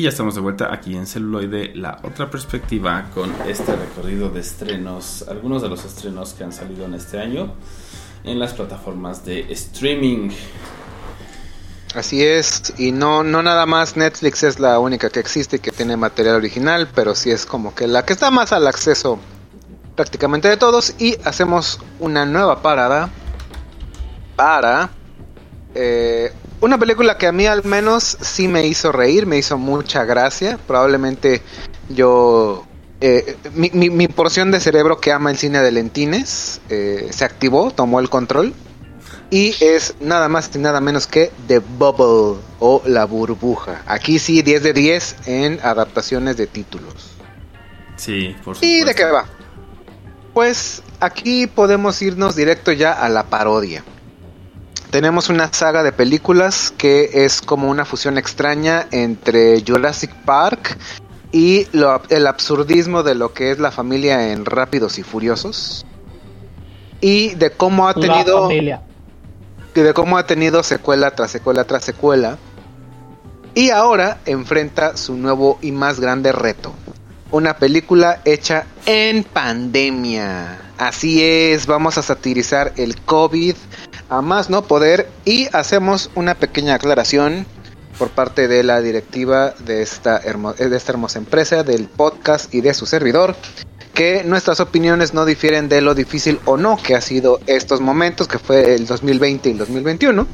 Y ya estamos de vuelta aquí en Celuloide, la otra perspectiva con este recorrido de estrenos, algunos de los estrenos que han salido en este año en las plataformas de streaming. Así es, y no, no nada más Netflix es la única que existe y que tiene material original, pero sí es como que la que está más al acceso prácticamente de todos y hacemos una nueva parada para eh, una película que a mí al menos sí me hizo reír, me hizo mucha gracia, probablemente yo... eh, mi, mi- mi porción de cerebro que ama el cine de Lentines eh, se activó, tomó el control y es nada más y nada menos que The Bubble o La Burbuja. Aquí sí 10 de 10 en adaptaciones de títulos. Sí, por supuesto. ¿Y de qué va? Pues aquí podemos irnos directo ya a la parodia. Tenemos una saga de películas que es como una fusión extraña entre Jurassic Park y lo- el absurdismo de lo que es la familia en Rápidos y Furiosos. Y de cómo ha tenido de cómo ha tenido secuela tras secuela tras secuela. Y ahora enfrenta su nuevo y más grande reto. Una película hecha en pandemia. Así es, vamos a satirizar el COVID a más no poder y hacemos una pequeña aclaración por parte de la directiva de esta, hermo- de esta hermosa empresa, del podcast y de su servidor, que nuestras opiniones no difieren de lo difícil o no que ha sido estos momentos, que fue el 2020 y el 2021.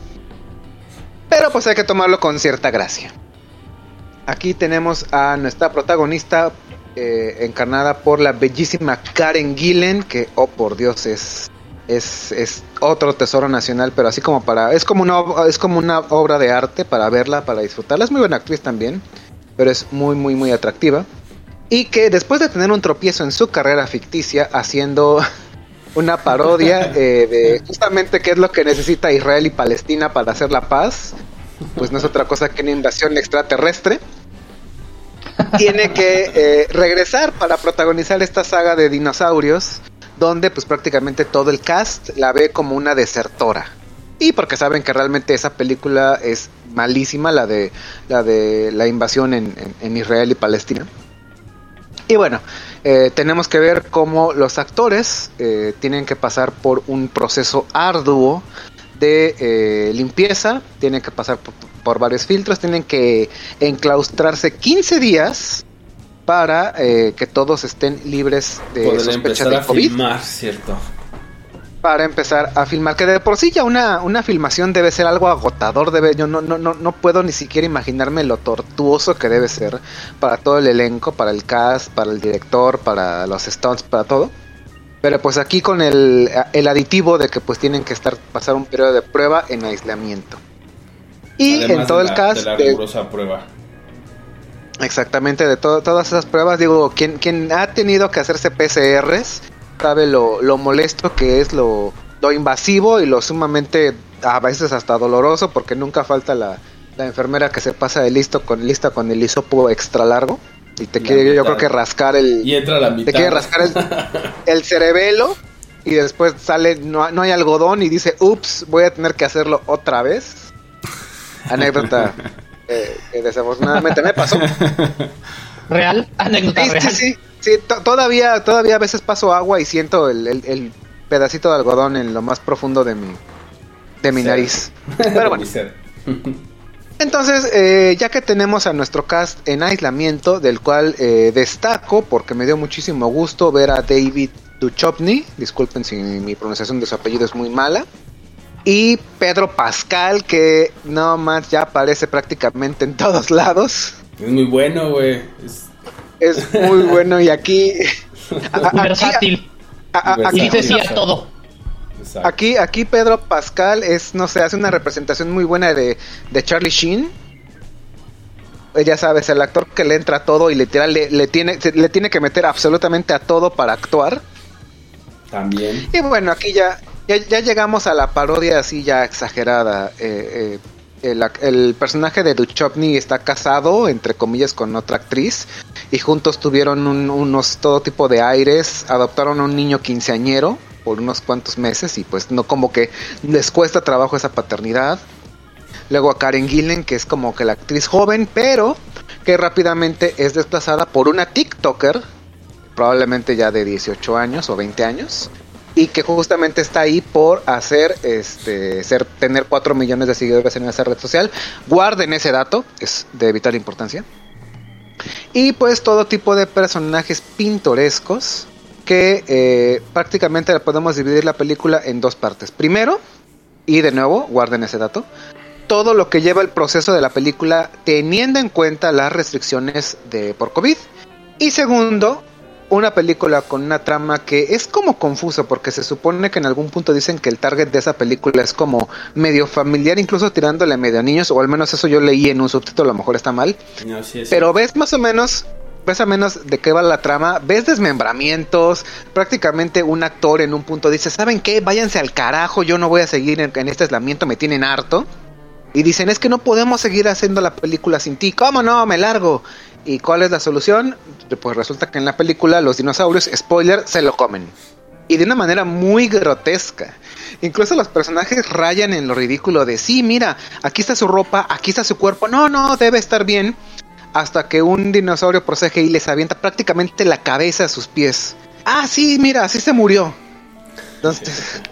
Pero pues hay que tomarlo con cierta gracia. Aquí tenemos a nuestra protagonista eh, encarnada por la bellísima Karen Gillen, que oh por Dios es es, es otro tesoro nacional, pero así como para es como una es como una obra de arte para verla, para disfrutarla. Es muy buena actriz también, pero es muy muy muy atractiva. Y que después de tener un tropiezo en su carrera ficticia haciendo una parodia eh, de justamente qué es lo que necesita Israel y Palestina para hacer la paz, pues no es otra cosa que una invasión extraterrestre. Tiene que eh, regresar para protagonizar esta saga de dinosaurios, donde pues prácticamente todo el cast la ve como una desertora. Y porque saben que realmente esa película es malísima, la de la de la invasión en, en- Israel y Palestina. Y bueno, eh, tenemos que ver cómo los actores eh, tienen que pasar por un proceso arduo de eh, limpieza, tienen que pasar por, por varios filtros, tienen que enclaustrarse 15 días para eh, que todos estén libres de Poder sospecha empezar de a COVID filmar, ¿cierto? para empezar a filmar. Que de por sí ya una, una filmación debe ser algo agotador. Debe, yo no, no, no, no puedo ni siquiera imaginarme lo tortuoso que debe ser para todo el elenco, para el cast, para el director, para los stunts, para todo. Pero pues aquí con el, el aditivo de que pues tienen que estar pasar un periodo de prueba en aislamiento. Y Además en todo de el cast de la de- rigurosa prueba. Exactamente, de to- todas esas pruebas, digo, quien, quien ha tenido que hacerse PCRs sabe lo, lo molesto que es, lo, lo invasivo y lo sumamente, a veces hasta doloroso, porque nunca falta la, la enfermera que se pasa de listo con lista con el hisopo extra largo y te La quiere, yo creo que rascar el, Y entra la mitad. te quiere rascar el, el cerebelo y después sale, no, no hay algodón y dice, ups, voy a tener que hacerlo otra vez. Anécdota eh, que desafortunadamente me pasó. Real, anécdota Sí, real. sí, sí, sí, to- todavía, todavía a veces paso agua y siento el, el- el pedacito de algodón en lo más profundo de mi, de mi Sí. nariz. Pero bueno, entonces, eh, ya que tenemos a nuestro cast en aislamiento, del cual eh, destaco porque me dio muchísimo gusto ver a David Duchovny, disculpen si mi pronunciación de su apellido es muy mala, y Pedro Pascal, que no más ya aparece prácticamente en todos lados. Es muy bueno, güey. Es- Es muy bueno y aquí... a- a- aquí- Versátil. a- a- Y aquí- dice sí a todo. Exacto. Aquí, aquí Pedro Pascal es, no sé, hace una representación muy buena de, de Charlie Sheen. Eh, Ya sabes, el actor que le entra a todo y literal le, le tiene, le tiene que meter absolutamente a todo para actuar. También. Y bueno, aquí ya, ya, llegamos a la parodia así ya exagerada. Eh, eh, el, el personaje de Duchovny está casado, entre comillas, con otra actriz. Y juntos tuvieron un- unos todo tipo de aires. Adoptaron a un niño quinceañero por unos cuantos meses. Y pues no como que les cuesta trabajo esa paternidad. luego a Karen Gillen, que es como que la actriz joven, pero que rápidamente es desplazada por una TikToker, probablemente ya de 18 años o 20 años, y que justamente está ahí por hacer, este, ser, tener 4 millones de seguidores en esa red social. Guarden ese dato, es de vital importancia. Y pues todo tipo de personajes pintorescos que eh, prácticamente podemos dividir la película en dos partes. Primero, y de nuevo, guarden ese dato, todo lo que lleva el proceso de la película teniendo en cuenta las restricciones de por COVID. Y segundo, una película con una trama que es como confusa porque se supone que en algún punto dicen que el target de esa película es como medio familiar, incluso tirándole medio a niños, o al menos eso yo leí en un subtítulo, a lo mejor está mal. No, sí, sí. Pero ves más o menos, ves a menos de qué va la trama, ves desmembramientos, prácticamente un actor en un punto dice, ¿saben qué? Váyanse al carajo, yo no voy a seguir en, en este aislamiento, me tienen harto. Y dicen, es que no podemos seguir haciendo la película sin ti, ¿cómo no? Me largo. ¿Y cuál es la solución? Pues resulta que en la película los dinosaurios, spoiler, se lo comen. Y de una manera muy grotesca. Incluso los personajes rayan en lo ridículo de, sí, mira, aquí está su ropa, aquí está su cuerpo, no, no, debe estar bien. Hasta que un dinosaurio procede y les avienta prácticamente la cabeza a sus pies. Ah, sí, mira, así se murió. Entonces,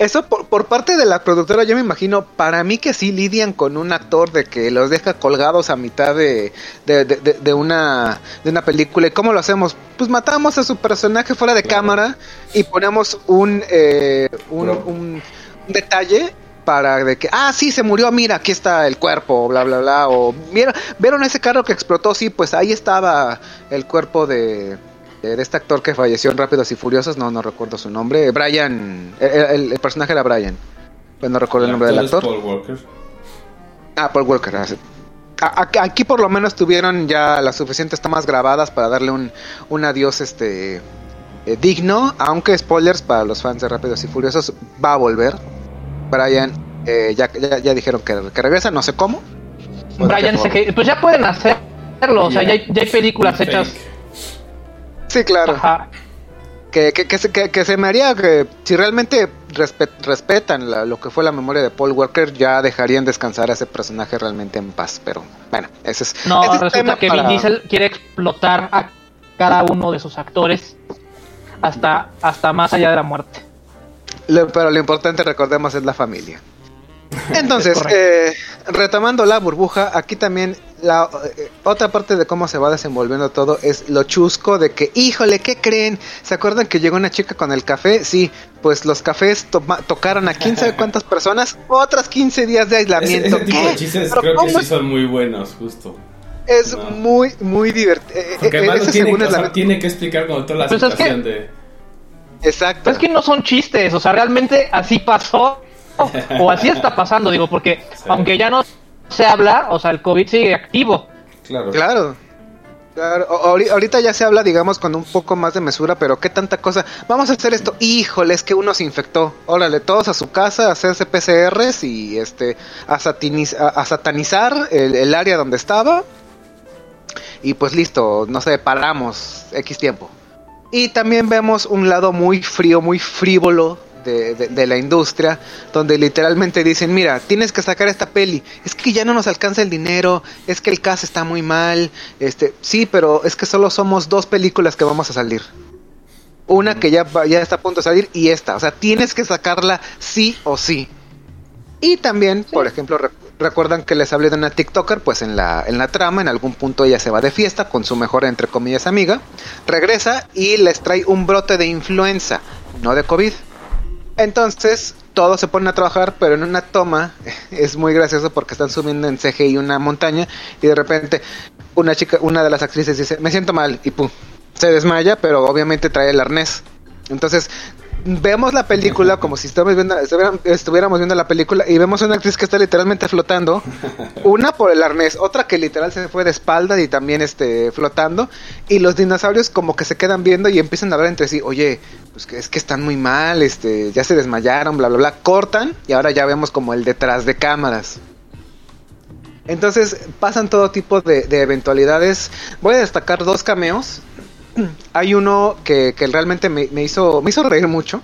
eso por, por parte de la productora, yo me imagino, para mí que sí lidian con un actor de que los deja colgados a mitad de, de, de- una, de una película. ¿Y cómo lo hacemos? Pues matamos a su personaje fuera de Claro. cámara y ponemos un, eh, un, un- un detalle para de que, ah, sí, se murió, mira, aquí está el cuerpo, bla, bla, bla. O, ¿vieron, ¿vieron ese carro que explotó? Sí, pues ahí estaba el cuerpo de, de, de este actor que falleció en Rápidos y Furiosos, no, no recuerdo su nombre. Brian, el, el- el personaje era Brian. Pues no recuerdo el, nombre del actor actor. es Paul Walker. Ah, Paul Walker. ah, sí. A- a- Aquí por lo menos tuvieron ya las suficientes tomas grabadas para darle un, un adiós este eh, digno, aunque spoilers para los fans de Rápidos y Furiosos, va a volver. Brian, eh, ya, ya, ya dijeron que, que regresa, no sé cómo. Brian que pues ya pueden hacerlo, o sea, ya hay, ya hay películas Fake. hechas. Sí, claro. Ajá. Que, que, que, se, que, que se me haría que si realmente respe- respetan la- lo que fue la memoria de Paul Walker, ya dejarían descansar a ese personaje realmente en paz. Pero bueno, ese es. No, ese es resulta tema que Vin Diesel quiere explotar a cada uno de sus actores hasta, hasta más allá de la muerte. Lo- pero lo importante, recordemos, es la familia. Entonces, eh, retomando la burbuja, aquí también la eh, otra parte de cómo se va desenvolviendo todo es lo chusco de que, híjole, ¿qué creen? ¿Se acuerdan que llegó una chica con el café? Sí, pues los cafés tocaron a quién sabe cuántas personas, otras 15 días de Ese, aislamiento. ese tipo ¿Qué? de chistes ¿Pero creo que sí es? son muy buenos, justo. Es No. muy, muy divertido. Porque además lo tiene, según o es la sea, tiene que explicar como toda la Pues es que- situación de... Exacto. Pero es que no son chistes, o sea, realmente así pasó o así está pasando, digo, porque Sí. aunque ya no se habla, o sea, el COVID sigue activo. Claro. Claro. Claro, o- ahori- ahorita ya se habla, digamos, con un poco más de mesura, pero qué tanta cosa. Vamos a hacer esto. Híjole, es que uno se infectó. Órale, todos a su casa, a hacerse PCRs y este a, satiniz- a- a satanizar el, el área donde estaba. Y pues listo, no sé, paramos X tiempo. Y también vemos un lado muy frío, muy frívolo de, de- de la industria, donde literalmente dicen, mira, tienes que sacar esta peli, es que ya no nos alcanza el dinero, es que el cast está muy mal, este, sí, pero es que solo somos dos películas que vamos a salir. Una que ya, va- ya está a punto de salir y esta, o sea, tienes que sacarla sí o sí. Y también, por ejemplo, re- recuerdan que les hablé de una TikToker, pues en la, en la trama, en algún punto ella se va de fiesta con su mejor, entre comillas, amiga, regresa y les trae un brote de influenza, no de COVID. Entonces, todos se ponen a trabajar, pero en una toma es muy gracioso porque están subiendo en CGI una montaña y de repente una chica, una de las actrices dice, me siento mal y pum, se desmaya, pero obviamente trae el arnés. Entonces, vemos la película como si estuviéramos viendo, estuviéramos- viendo la película y vemos una actriz que está literalmente flotando, una por el arnés, otra que literal se fue de espalda y también este flotando, y los dinosaurios como que se quedan viendo y empiezan a hablar entre sí, oye, pues que es que están muy mal, este, ya se desmayaron, bla bla bla, cortan y ahora ya vemos como el detrás de cámaras. Entonces pasan todo tipo de, de eventualidades. Voy a destacar dos cameos. Hay uno que, que realmente me, me hizo me hizo reír mucho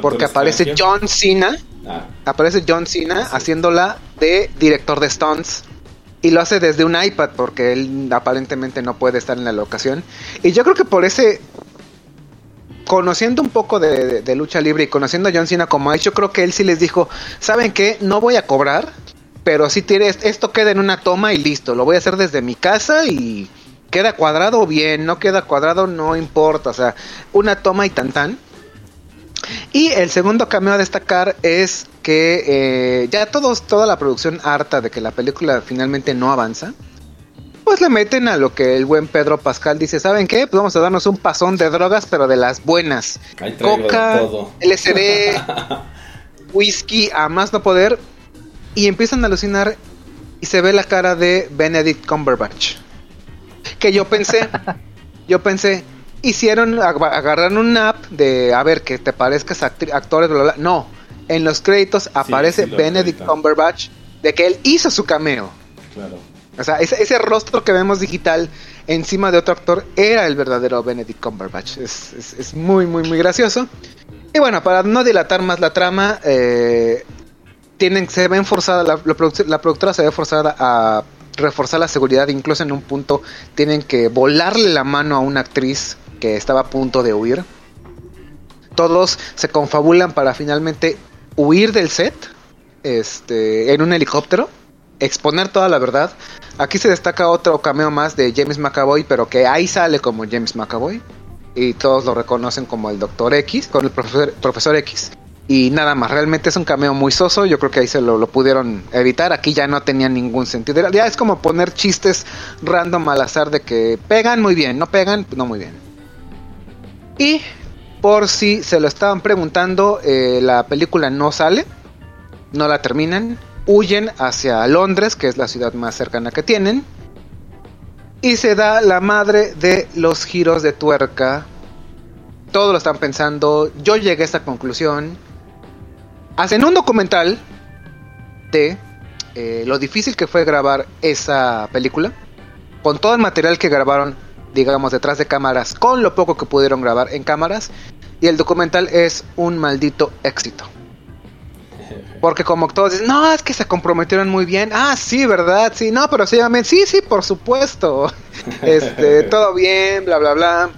porque aparece Strange. John Cena Ah, aparece John Cena haciéndola de director de stunts. Y lo hace desde un iPad porque él aparentemente no puede estar en la locación. Y yo creo que por ese... Conociendo un poco de, de- de lucha libre y conociendo a John Cena como es, yo creo que él sí les dijo, ¿saben qué? No voy a cobrar, pero si tienes, esto queda en una toma y listo, lo voy a hacer desde mi casa y queda cuadrado bien, no queda cuadrado no importa, o sea, una toma y tan tan. Y el segundo cameo a destacar es que eh, ya todos, toda la producción harta de que la película finalmente no avanza, pues le meten a lo que el buen Pedro Pascal dice, ¿saben qué? Pues vamos a darnos un pasón de drogas, pero de las buenas. Coca. LSD, whisky a más no poder. Y empiezan a alucinar y se ve la cara de Benedict Cumberbatch. Que yo pensé, yo pensé, hicieron, ag- agarraron un app de, a ver, que te parezcas actores, bla, bla, bla. No, en los créditos aparece sí lo Benedict. Cumberbatch de que él hizo su cameo. Claro. O sea, ese, ese rostro que vemos digital encima de otro actor era el verdadero Benedict Cumberbatch. Es, es- es muy, muy, muy gracioso. Y bueno, para no dilatar más la trama, eh, tienen, se ven forzada, la, la produc- la productora se ve forzada a reforzar la seguridad, incluso en un punto tienen que volarle la mano a una actriz que estaba a punto de huir. Todos se confabulan para finalmente huir del set este, en un helicóptero, exponer toda la verdad. Aquí se destaca otro cameo más de James McAvoy, pero que ahí sale como James McAvoy. Y todos lo reconocen como el Doctor X, con el profesor, profesor X. Y nada más, realmente es un cameo muy soso. Yo creo que ahí se lo, pudieron evitar. Aquí ya no tenía ningún sentido. Ya es como poner chistes random al azar de que pegan muy bien, no pegan, no muy bien. Y por si se lo estaban preguntando, eh, la película no sale, no la terminan, huyen hacia Londres, que es la ciudad más cercana que tienen, y se da la madre de los giros de tuerca. Todos lo están pensando, yo llegué a esta conclusión. Hacen un documental de eh, lo difícil que fue grabar esa película, con todo el material que grabaron, digamos, detrás de cámaras, con lo poco que pudieron grabar en cámaras, y el documental es un maldito éxito. Porque como todos dicen, no, es que se comprometieron muy bien. Ah, sí, ¿verdad? Sí, no, pero sí, sí, sí, por supuesto. Este, todo bien, bla, bla, bla.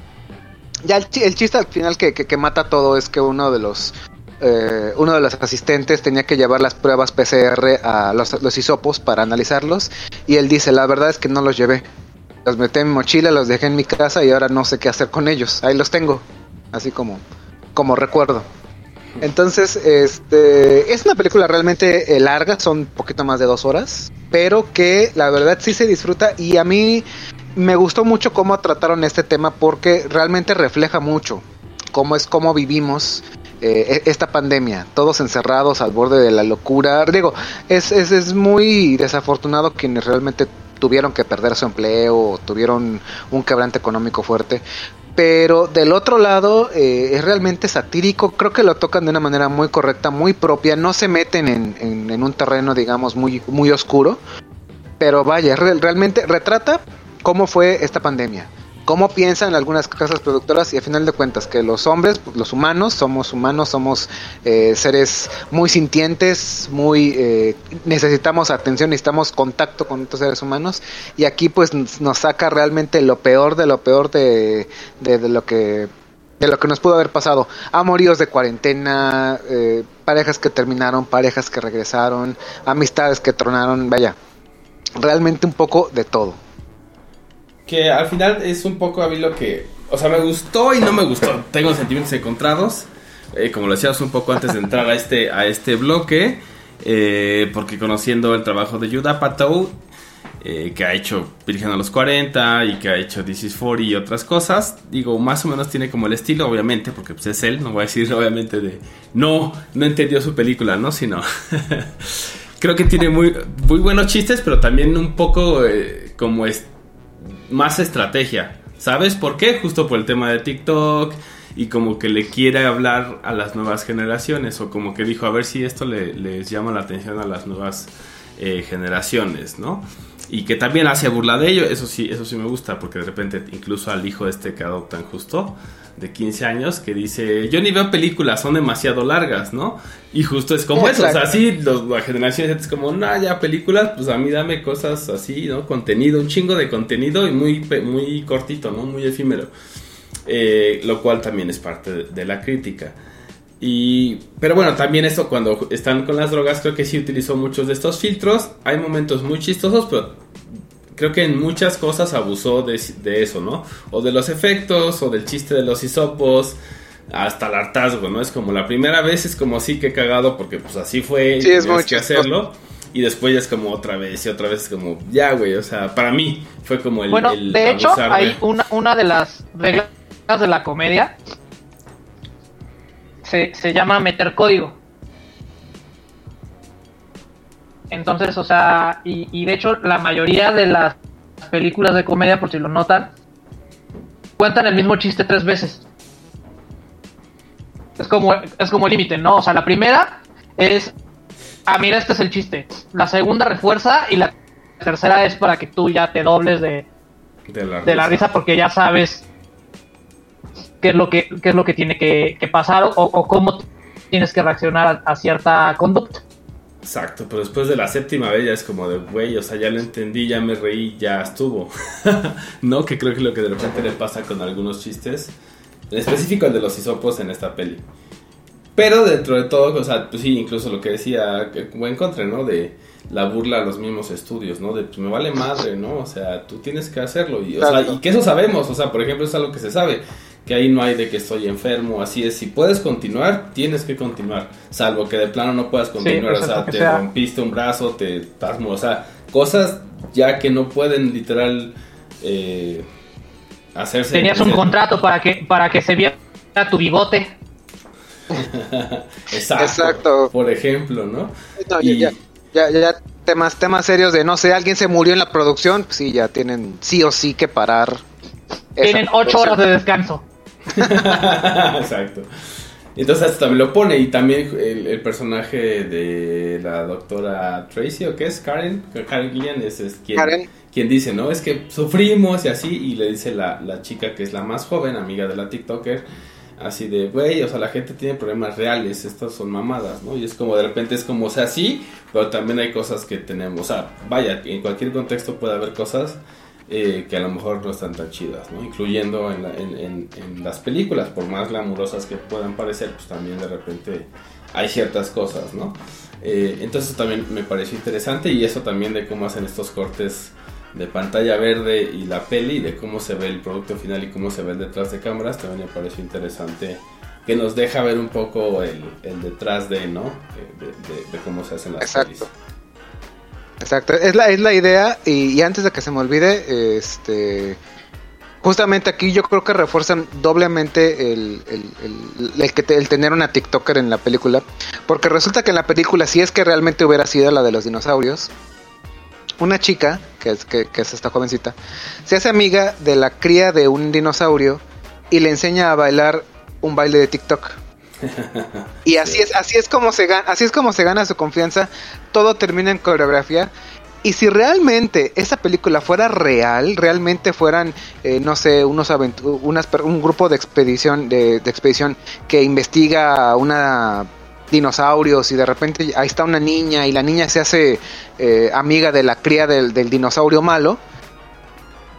Ya el, el chiste al final que mata todo es que uno de los eh, uno de los asistentes tenía que llevar las pruebas PCR a los, los hisopos para analizarlos y él dice, la verdad es que no los llevé. Los metí en mi mochila, los dejé en mi casa y ahora no sé qué hacer con ellos. Ahí los tengo. Así como, como recuerdo. Entonces, este es una película realmente eh, larga, son poquito más de dos horas, pero que la verdad sí se disfruta y a mí me gustó mucho cómo trataron este tema porque realmente refleja mucho cómo es cómo vivimos eh, e- esta pandemia, todos encerrados al borde de la locura. Digo, es, es, es muy desafortunado quienes realmente tuvieron que perder su empleo o tuvieron un quebrante económico fuerte. Pero del otro lado eh, es realmente satírico, creo que lo tocan de una manera muy correcta, muy propia, no se meten en, en- en un terreno digamos muy, muy oscuro, pero vaya, re- realmente retrata cómo fue esta pandemia, cómo piensan algunas casas productoras y a final de cuentas que los hombres, pues, los humanos, somos humanos, somos eh, seres muy sintientes, muy eh, necesitamos atención, necesitamos contacto con otros seres humanos y aquí pues nos saca realmente lo peor de lo peor de, de, de lo que de lo que nos pudo haber pasado. Amoríos de cuarentena, eh, parejas que terminaron, parejas que regresaron, amistades que tronaron, vaya, realmente un poco de todo. Que al final es un poco a mí lo que. O sea, me gustó y no me gustó. Tengo sentimientos encontrados. Eh, como lo decíamos un poco antes de entrar a este, a este bloque. eh, porque conociendo el trabajo de Yuda Patou. eh, que ha hecho Virgen a los 40 y que ha hecho This is 40 y otras cosas. Digo, más o menos tiene como el estilo, obviamente, porque pues, es él. No voy a decir, obviamente, de. No, no entendió su película, ¿no? Sino. Creo que tiene muy, muy buenos chistes, pero también un poco eh, como es más estrategia. ¿Sabes por qué? Justo por el tema de TikTok y como que le quiere hablar a las nuevas generaciones o como que dijo a ver si esto le- les llama la atención a las nuevas eh, generaciones, ¿no? Y que también hace burla de ello, eso sí, eso sí me gusta, porque de repente incluso al hijo este que adoptan justo, de 15 años, que dice, yo ni veo películas, son demasiado largas, ¿no? Y justo es como eso, o sea, Exacto. sí, los, la generación es como, no, ya películas, pues a mí dame cosas así, ¿no? Contenido, un chingo de contenido y muy, muy cortito, ¿no? Muy efímero. Eh, lo cual también es parte de, de la crítica. Y, pero bueno, también esto cuando están con las drogas, creo que sí utilizó muchos de estos filtros. Hay momentos muy chistosos, pero creo que en muchas cosas abusó de, de eso, ¿no? O de los efectos, o del chiste de los hisopos, hasta el hartazgo, ¿no? Es como la primera vez es como sí que cagado, porque pues así fue, Sí, y es que hacerlo. Y después ya es como otra vez, y otra vez es como, ya, güey, o sea, para mí fue como el. Bueno, el de hecho, de- hay una, una de las reglas de la comedia. Se, se llama meter código. Entonces, o sea, y, y de hecho la mayoría de las películas de comedia, por si lo notan, cuentan el mismo chiste tres veces. Es como, es como el límite, ¿no? O sea, la primera es, ah, mira, este es el chiste. La segunda refuerza y la tercera es para que tú ya te dobles de, de la, de la risa porque ya sabes qué es lo que, qué es lo que tiene que, que pasar o, o cómo tienes que reaccionar a, a cierta conducta. Exacto, pero después de la séptima vez ya es como de, güey, o sea, ya lo entendí, ya me reí, ya estuvo. no, que creo que lo que de repente le pasa con algunos chistes, en específico el de los hisopos en esta peli. Pero dentro de todo, o sea, pues sí, incluso lo que decía, que como encontré, ¿no? De la burla a los mismos estudios, ¿no? De, pues me vale madre, ¿no? O sea, tú tienes que hacerlo. Y, o sea, y que eso sabemos, o sea, por ejemplo, es algo que se sabe. Que ahí no hay de que estoy enfermo, así es. Si puedes continuar, tienes que continuar. Salvo que de plano no puedas continuar, pues, o sea, lo que te sea. rompiste un brazo, te estás, o sea, cosas ya que no pueden literal eh, hacerse. Tenías un contrato para que, para que se viera tu bigote. Exacto, Exacto. Por ejemplo, ¿no? No, Y- ya, ya, ya, ya temas, temas serios de no sé, alguien se murió en la producción, pues sí, ya tienen sí o sí que parar. Tienen ocho producción. horas de descanso. Exacto. Entonces también lo pone y también el, el personaje de la doctora Tracy o qué es Karen, Karen Gillian es, es quien, Karen. quien dice, ¿no? Es que sufrimos y así y le dice la, la chica que es la más joven, amiga de la TikToker, así de, güey, o sea, la gente tiene problemas reales, estas son mamadas, ¿no? Y es como de repente es como, o sea, sí, pero también hay cosas que tenemos, o sea, vaya, en cualquier contexto puede haber cosas eh, que a lo mejor no están tan chidas, ¿no? Incluyendo en, la- en- en- en las películas, por más glamurosas que puedan parecer, pues también de repente hay ciertas cosas, ¿no? Eh, entonces también me pareció interesante y eso también de cómo hacen estos cortes de pantalla verde y la peli, de cómo se ve el producto final y cómo se ve el detrás de cámaras, también me pareció interesante que nos deja ver un poco el, el detrás de, ¿no? De, de- de cómo se hacen las Exacto. pelis. Exacto, es la, es la idea y, antes de que se me olvide, este, justamente aquí yo creo que refuerzan doblemente el, el, el- que el tener una TikToker en la película, porque resulta que en la película, si es que realmente hubiera sido la de los dinosaurios, una chica, que es, que, que es esta jovencita, se hace amiga de la cría de un dinosaurio y le enseña a bailar un baile de TikTok. Y así es, así es como se gana, así es como se gana su confianza. Todo termina en coreografía. Y si realmente esa película fuera real, realmente fueran, eh, no sé, unos unas, un grupo de expedición, de, de expedición que investiga una dinosaurios y de repente ahí está una niña y la niña se hace eh, amiga de la cría del, del dinosaurio malo.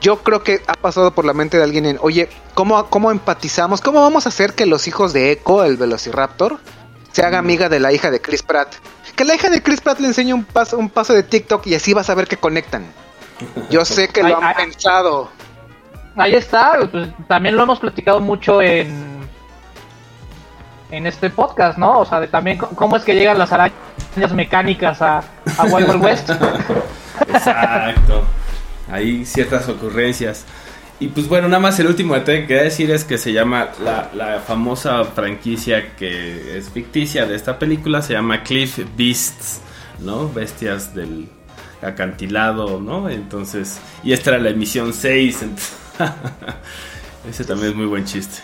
Yo creo que ha pasado por la mente de alguien en, oye, ¿cómo, ¿cómo empatizamos? ¿Cómo vamos a hacer que los hijos de Echo, el Velociraptor, se haga amiga de la hija de Chris Pratt? Que la hija de Chris Pratt le enseñe un paso, un paso de TikTok y así vas a ver que conectan. Yo sé que lo han pensado. Ahí está, pues, también lo hemos platicado mucho en en este podcast, ¿no? O sea, de también cómo es que llegan las arañas mecánicas a, a Wild Wild West. Exacto. Hay ciertas ocurrencias. Y pues bueno, nada más el último que quería decir es que se llama la, la famosa franquicia que es ficticia de esta película, se llama Cliff Beasts, ¿no? Bestias del acantilado, ¿no? Entonces, y esta era la emisión 6. ent- Ese también es muy buen chiste.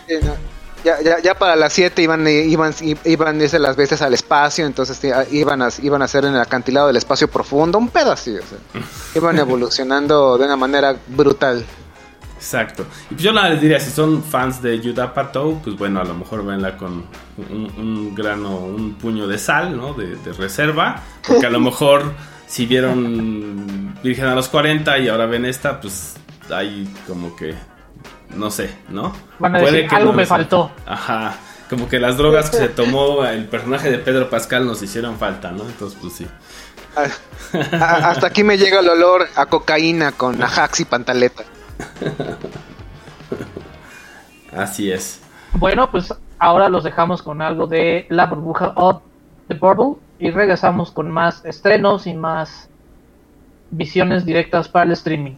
Ya, ya, ya para las 7 iban, iban, iban irse las veces al espacio, entonces eh, iban a, iban a hacer en el acantilado del espacio profundo, un así, o sea, iban evolucionando de una manera brutal. Exacto. Y pues yo nada les diría, si son fans de Yuda Patou, pues bueno, a lo mejor venla con un, un grano, un puño de sal, ¿no? De, de reserva. Porque a lo mejor si vieron Virgen a los 40 y ahora ven esta, pues hay como que, no sé, ¿no? Van a decir, algo no me faltó. Ajá. Como que las drogas que se tomó el personaje de Pedro Pascal nos hicieron falta, ¿no? Entonces, pues sí. A- a- hasta aquí me llega el olor a cocaína con Ajax y pantaleta. Así es. Bueno, pues ahora los dejamos con algo de La burbuja of the Bubble y regresamos con más estrenos y más visiones directas para el streaming.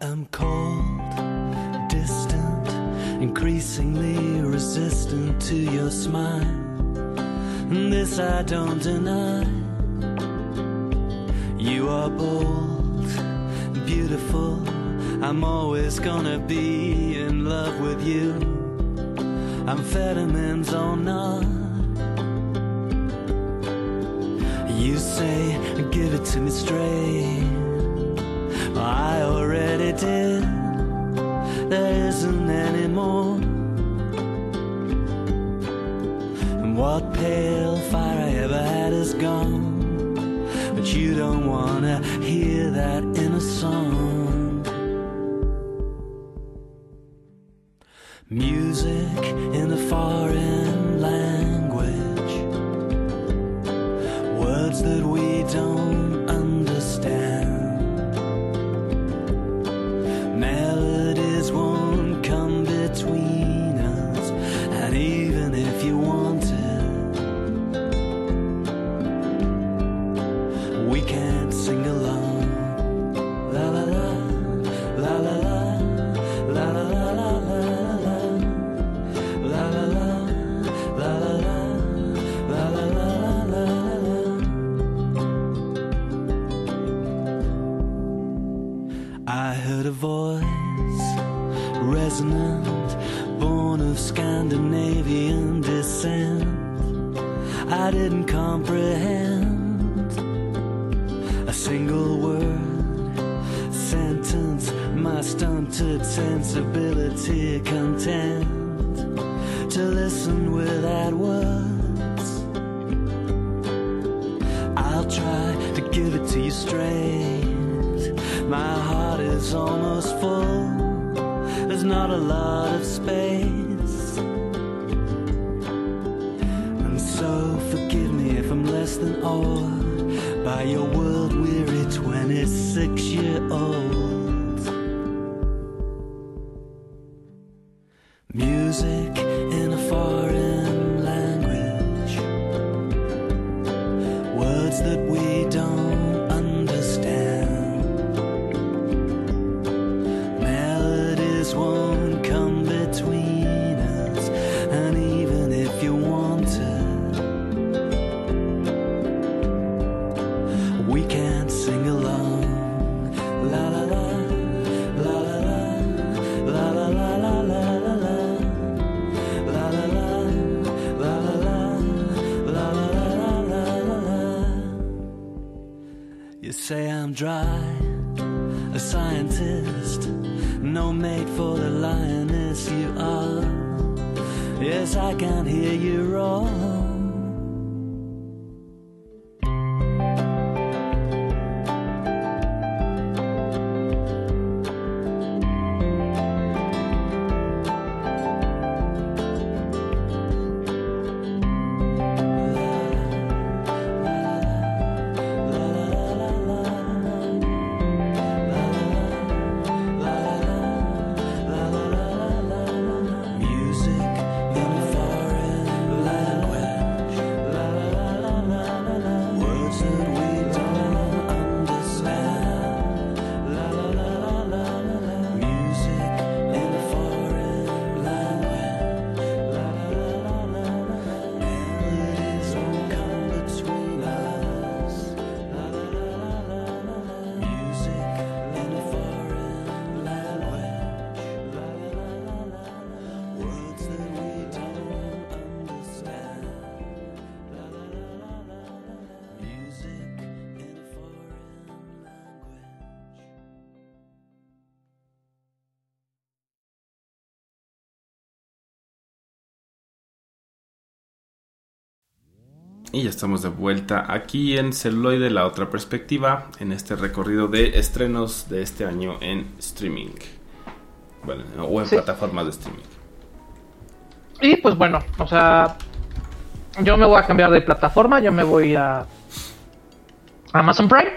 I am cold, distant, increasingly resistant to your smile. And this I don't deny. You are bold, beautiful. I'm always gonna be in love with you. I'm Amphetamines or not. You say, give it to me straight. Y ya estamos de vuelta aquí en Celuloide, la otra perspectiva, en este recorrido de estrenos de este año en streaming. Bueno, o en Sí. plataformas de streaming. Y pues bueno, o sea, yo me voy a cambiar de plataforma, yo me voy a Amazon Prime.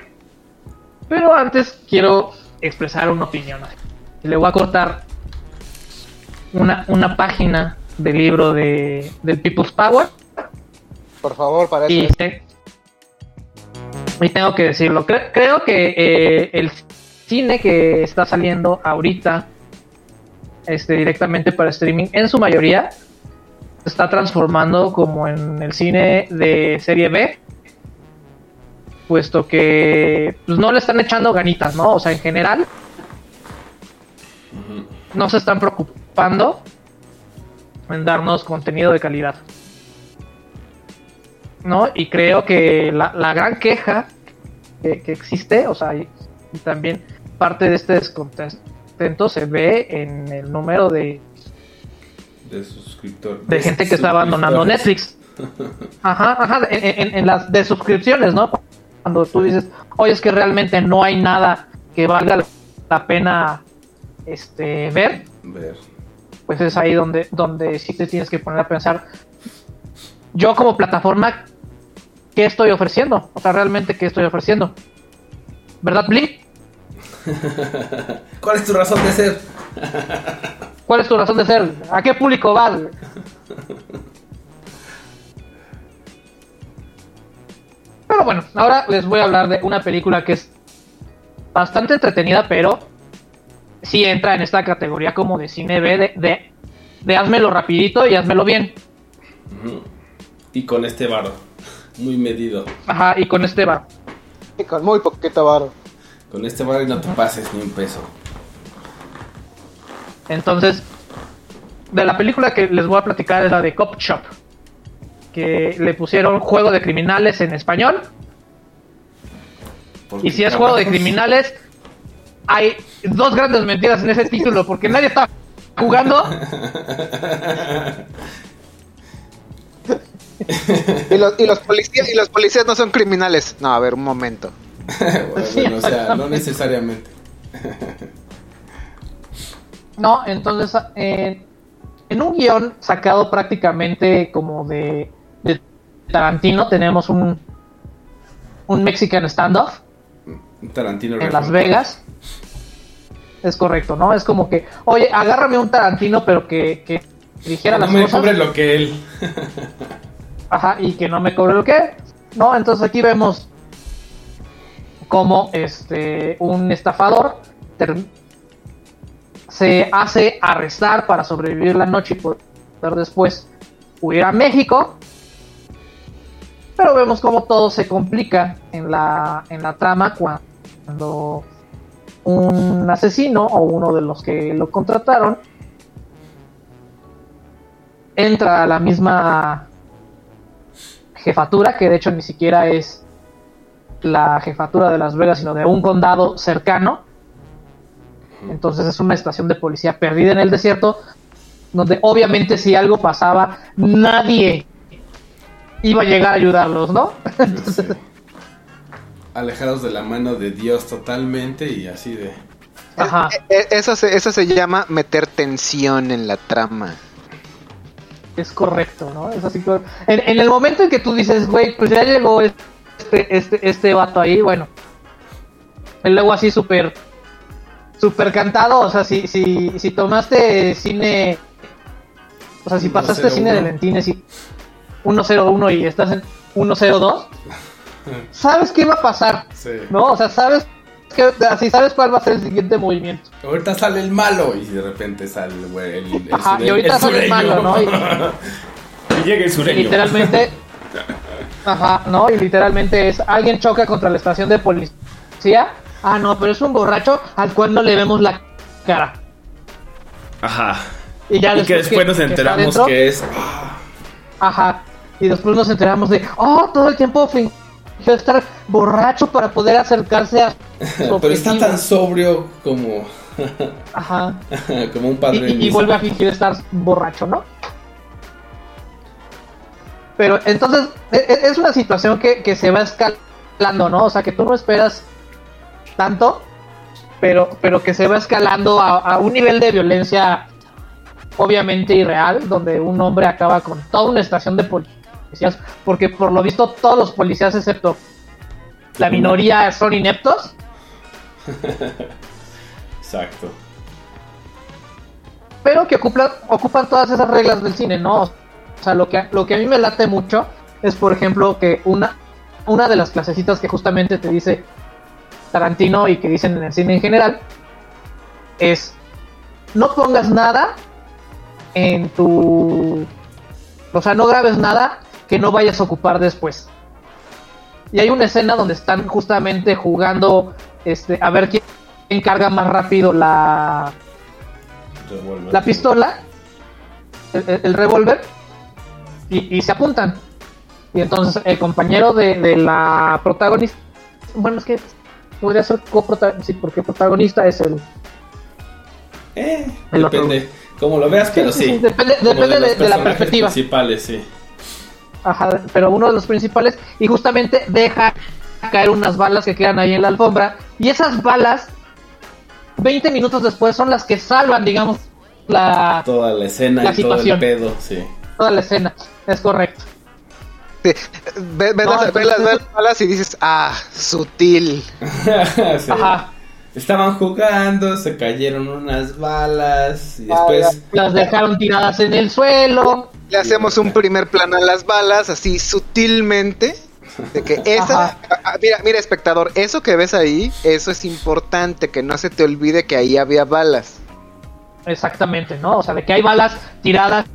Pero antes quiero expresar una opinión. Le voy a cortar una, una página del libro de, del People's Power. Por favor, para Y, eso. te- y tengo que decirlo. Cre- creo que eh, el cine que está saliendo ahorita este, directamente para streaming, en su mayoría, se está transformando como en el cine de serie B. Puesto que pues, no le están echando ganitas, ¿no? O sea, en general, no se están preocupando en darnos contenido de calidad. ¿No? Y creo que la, la gran queja que, que existe, o sea, y, y también parte de este descontento se ve en el número de, De suscriptor. de gente que está abandonando suscriptores. Netflix. Ajá, ajá, en, en- en las de suscripciones, ¿no? Cuando tú dices, oye, es que realmente no hay nada que valga la pena este, ver, Ver. pues es ahí donde, donde sí te tienes que poner a pensar, yo como plataforma, ¿qué estoy ofreciendo? O sea, realmente, ¿qué estoy ofreciendo? ¿Verdad, Bli? ¿Cuál es tu razón de ser? ¿Cuál es tu razón de ser? ¿A qué público vas? Pero bueno, ahora les voy a hablar de una película que es bastante entretenida, pero sí entra en esta categoría como de cine B, de, de, de házmelo rapidito y házmelo bien. Y con este varo. Muy medido. Ajá, y con este va. Y con muy poquito varo. Con este varo y no te pases ni un peso. Entonces, de la película que les voy a platicar es la de Cop Shop. Que le pusieron juego de criminales en español. Porque Y si es juego de criminales, hay dos grandes mentiras en ese título, porque nadie está jugando. Y los, y los policías y los policías no son criminales. No, a ver, un momento. bueno, Sí, bueno, o sea, no necesariamente. No, entonces eh, en un guion sacado prácticamente como de, de Tarantino tenemos un, un Mexican standoff Tarantino en. Las Vegas. Es correcto, ¿no? Es como que, oye, agárrame un Tarantino, pero que, que dijera No las me cosas. cobre lo que él. Ajá, y que no me cobre lo que. No, entonces aquí vemos como este un estafador se hace arrestar para sobrevivir la noche y poder después huir a México. Pero vemos como todo se complica en la, en la trama cuando un asesino o uno de los que lo contrataron entra a la misma jefatura, que de hecho ni siquiera es la jefatura de Las Vegas, sino de un condado cercano. Entonces es una estación de policía perdida en el desierto, donde obviamente si algo pasaba, nadie iba a llegar a ayudarlos, ¿no? Alejados de la mano de Dios totalmente y así de. Ajá. Eh, eh, Eso se, eso se llama meter tensión en la trama. Es correcto, ¿no? Es así en, en el momento en que tú dices, güey, pues ya llegó este, este, este vato ahí, bueno. Y luego así súper, súper cantado, o sea, si, si, si tomaste cine, o sea, si pasaste 101. cine de Lentines y 101 y estás en 102, sabes qué va a pasar, Sí. ¿no? O sea, sabes que, así sabes cuál va a ser el siguiente movimiento. Ahorita sale el malo y de repente sale el, güey, el, el Ajá, y ahorita el sale el malo, ¿no? Y- Y llega el sureño. literalmente ajá no y literalmente es alguien choca contra la estación de policía ah no pero es un borracho al cual no le vemos la cara Ajá. y ya Y que después nos que enteramos dentro, que es. ajá y después nos enteramos de oh todo el tiempo fingió estar borracho para poder acercarse a Pero está tan sobrio como. ajá como un padre. y- vuelve a fingir estar borracho no Pero entonces e- e- es una situación que, que se va escalando, ¿no? O sea, que tú no esperas tanto, pero, pero que se va escalando a, a un nivel de violencia obviamente irreal, donde un hombre acaba con toda una estación de policías, porque por lo visto todos los policías, excepto la minoría, son ineptos. Exacto. pero que ocupan, ocupan todas esas reglas del cine, ¿no? O sea, lo que, lo que a mí me late mucho es, por ejemplo, que una, una de las clasecitas que justamente te dice Tarantino y que dicen en el cine en general es no pongas nada en tu... O sea, no grabes nada que no vayas a ocupar después. Y hay una escena donde están justamente jugando este, a ver quién, carga más rápido la, la pistola, el, el- el revólver, y, y se apuntan. Y entonces el compañero de, de la protagonista, bueno, es que podría ser coprotagonista, sí, porque protagonista es el... Eh, El otro. depende. Como lo veas, pero Sí, depende- de- de la perspectiva. principales, sí. Ajá, pero uno de los principales, y justamente deja caer unas balas que quedan ahí en la alfombra, y esas balas, 20 minutos después, son las que salvan, digamos, la, Toda la escena La y todo el situación. pedo, sí. toda la escena. Es correcto. Sí. Ve- ves No, las, ves las- entonces- ves las balas y dices, ah, sutil. Sí. Ajá. Estaban jugando, se cayeron unas balas y después Las dejaron tiradas en el suelo. Le hacemos un primer plano a las balas, así sutilmente. De que esa. Ajá. ah, ah, mira, mira, espectador, eso que ves ahí, eso es importante, que no se te olvide que ahí había balas. Exactamente, ¿no? O sea, de que hay balas tiradas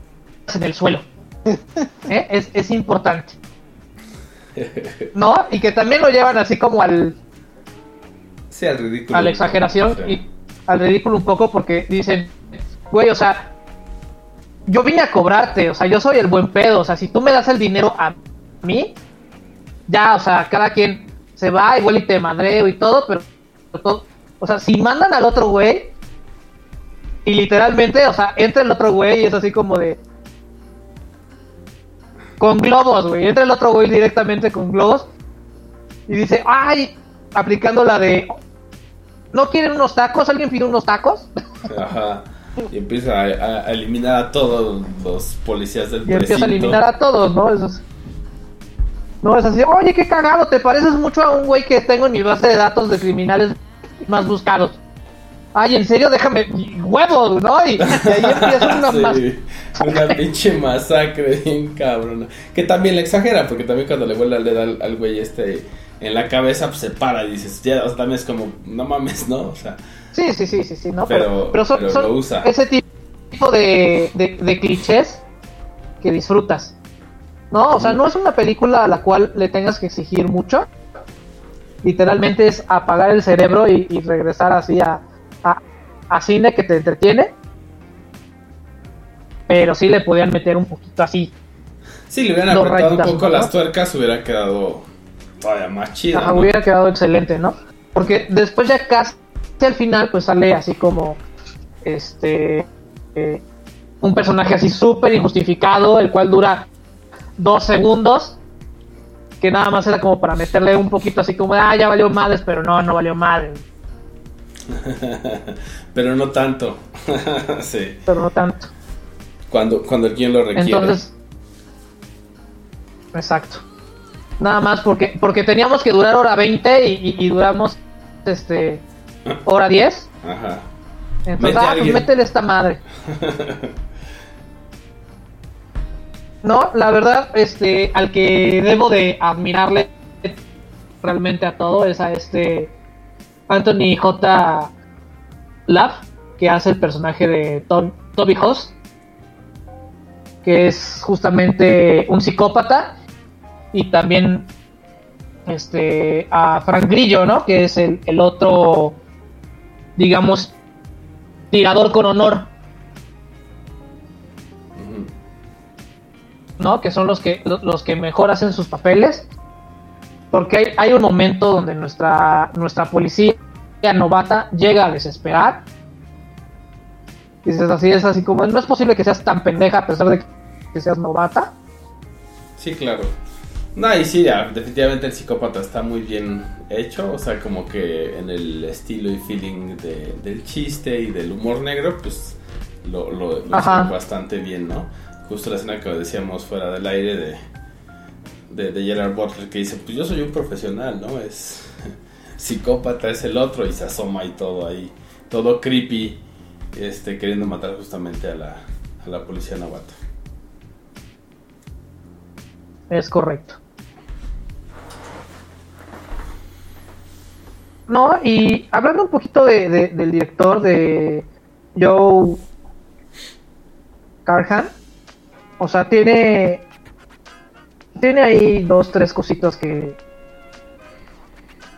en el suelo. ¿Eh? Es, es importante. ¿No? Y que también lo llevan así como al, sí al ridículo. a la exageración y al ridículo un poco porque dicen, güey, o sea, yo vine a cobrarte, o sea, yo soy el buen pedo, o sea, si tú me das el dinero a mí, ya, o sea, cada quien se va igual y te madreo y todo, pero o sea, si mandan al otro güey y literalmente, o sea, entra el otro güey y es así como de con globos, güey, entra el otro güey directamente con globos y dice, ay, aplicando la de ¿No quieren unos tacos? ¿Alguien pide unos tacos? Ajá. Y empieza a, eliminar a todos los policías del Y empieza a eliminar a todos, ¿no? Eso es- No es así, oye, qué cagado, te pareces mucho a un güey que tengo en mi base de datos de criminales más buscados. Ay, en serio, déjame huevos, ¿no? Y, y ahí empieza una Sí, una pinche masacre bien cabrona. Que también le exagera, porque también cuando le vuelve a leer al, al güey este en la cabeza, pues se para y dices, ya, o sea, también es como, no mames, ¿no? O sea, Sí, sí, sí, sí, sí, ¿no? Pero- son, pero son lo usa. ese tipo de, de, de clichés que disfrutas. No, o sea, no es una película a la cual le tengas que exigir mucho. Literalmente es apagar el cerebro y, y regresar así a, a, a cine que te entretiene. Pero sí le podían meter un poquito así. si le hubieran apretado un poco ¿no? las tuercas, hubiera quedado todavía más chido. Ajá, ¿no? hubiera quedado excelente, ¿no? Porque después ya casi al final pues sale así como este eh, un personaje así súper injustificado, el cual dura dos segundos, que nada más era como para meterle un poquito así como, ah, ya valió madres, pero no, no valió madres, Pero no tanto. sí. pero no tanto. Cuando, cuando el guion lo requiere. Entonces, exacto. Nada más porque porque teníamos que durar hora 20 y, duramos este hora 10. Ajá. Entonces, Mete ah, pues métele esta madre. No, la verdad, este, al que debo de admirarle realmente a todo es a este Anthony J. Love, que hace el personaje de Tom- Toby Hoss, que es justamente un psicópata, y también este a Frank Grillo, ¿no? Que es el, el otro, digamos, tirador con honor. ¿no? Que son los que lo- los que mejor hacen sus papeles. Porque hay, hay un momento donde nuestra, nuestra policía novata llega a desesperar. Dices así, es así como, no es posible que seas tan pendeja a pesar de que seas novata. Sí, claro. No, y sí, ya, definitivamente el psicópata está muy bien hecho, o sea, como que en el estilo y feeling de- del chiste y del humor negro, pues lo, lo, lo hicieron bastante bien, ¿no? Justo la escena que decíamos fuera del aire de, de, de Gerard Butler que dice, pues yo soy un profesional, ¿no? Es psicópata, es el otro y se asoma y todo ahí, todo creepy, este, queriendo matar justamente a la, a la policía novata. Es correcto. No, y hablando un poquito de, de- del director de Joe Carhan, o sea, tiene tiene ahí dos, tres cositas que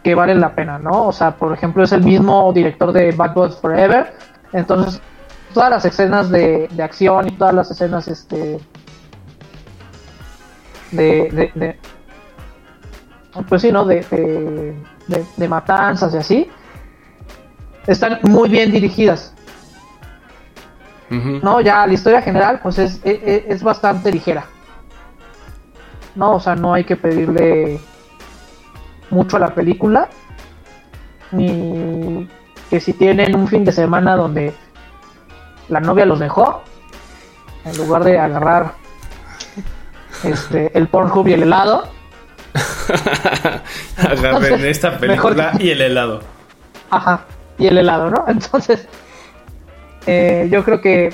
que valen la pena, ¿no? O sea, por ejemplo, es el mismo director de Bad Boys Forever, entonces todas las escenas de, de acción y todas las escenas, este, de, de- pues sí, ¿no? De, de, de- de matanzas y así, están muy bien dirigidas, ¿no? Ya la historia general, pues es, es, es bastante ligera, ¿no? O sea, no hay que pedirle mucho a la película, ni que si tienen un fin de semana donde la novia los dejó, en lugar de agarrar este, el Pornhub y el helado, Agarren esta película y el helado. Ajá, y el helado, ¿no? Entonces, eh, yo creo que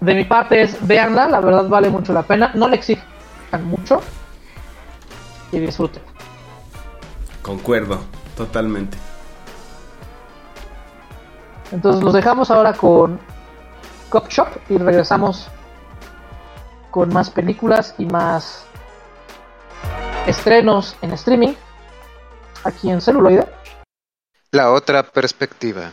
de mi parte es veanla, la verdad vale mucho la pena, no le exijan mucho y disfruten. Concuerdo, totalmente. Entonces los dejamos ahora con Cop Shop y regresamos con más películas y más estrenos en streaming aquí en celuloide. La otra perspectiva.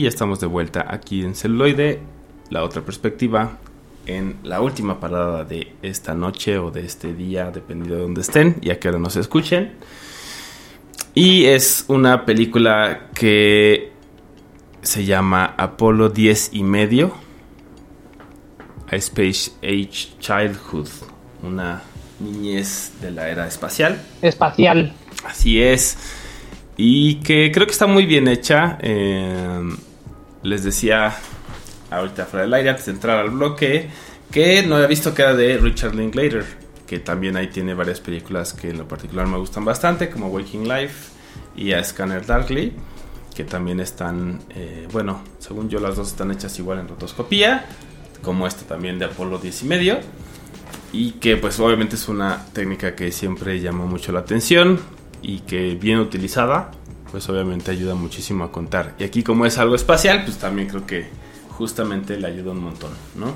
Y ya estamos de vuelta aquí en celuloide, la otra perspectiva, en la última parada de esta noche o de este día, dependiendo de dónde estén y a qué hora nos escuchen. Y es una película que se llama Apolo 10 y medio. A Space Age Childhood. Una niñez de la era espacial. Espacial. Así es. Y que creo que está muy bien hecha. Eh, les decía ahorita fuera del aire, antes de entrar al bloque, que no había visto que era de Richard Linklater. Que también ahí tiene varias películas que en lo particular me gustan bastante, como Waking Life y a Scanner Darkly. Que también están, eh, bueno, según yo las dos están hechas igual en rotoscopía. Como esta también de Apolo 10 y medio y que pues obviamente es una técnica que siempre llamó mucho la atención y que bien utilizada pues obviamente ayuda muchísimo a contar y aquí como es algo espacial pues también creo que justamente le ayuda un montón ¿no?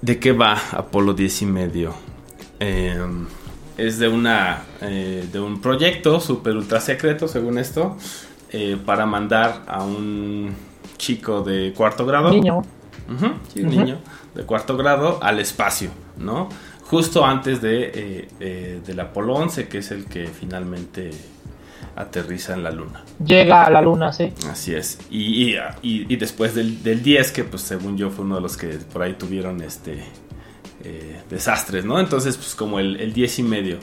¿de qué va Apolo 10 y medio? Eh, es de una eh, de un proyecto super ultra secreto según esto eh, para mandar a un chico de cuarto grado Niño. Sí, un niño de cuarto grado al espacio, ¿no? Justo antes de, eh, del Apolo 11, que es el que finalmente aterriza en la Luna. Llega a la luna, sí. Así es. Y, y, y- después del, del 10, que pues según yo fue uno de los que por ahí tuvieron este eh, desastres, ¿no? Entonces, pues como el, el 10 y medio.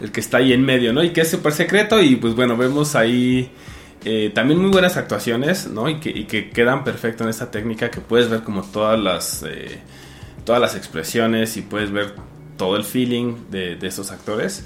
El que está ahí en medio, ¿no? Y que es súper secreto. Y pues bueno, vemos ahí eh, también muy buenas actuaciones, ¿no? Y que, y que quedan perfecto en esta técnica que puedes ver como todas las, eh, todas las expresiones y puedes ver todo el feeling de, de estos actores.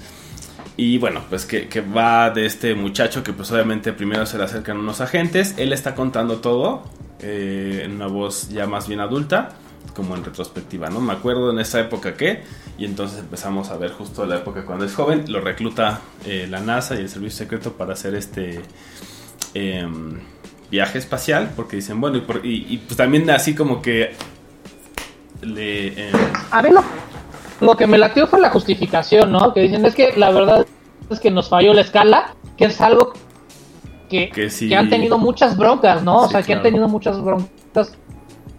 Y bueno, pues que, que va de este muchacho que pues obviamente primero se le acercan unos agentes. Él está contando todo eh, en una voz ya más bien adulta, como en retrospectiva, ¿no? Me acuerdo en esa época que, y entonces empezamos a ver justo la época cuando es joven, lo recluta eh, la NASA y el Servicio Secreto para hacer este em, viaje espacial, porque dicen, bueno, y, por- y- pues también así como que le... em, A mí lo, que me latió fue la justificación, ¿no? Que dicen, es que la verdad es que nos falló la escala, que es algo que, Que sí. que han tenido muchas broncas, ¿no? o sea, que han tenido muchas broncas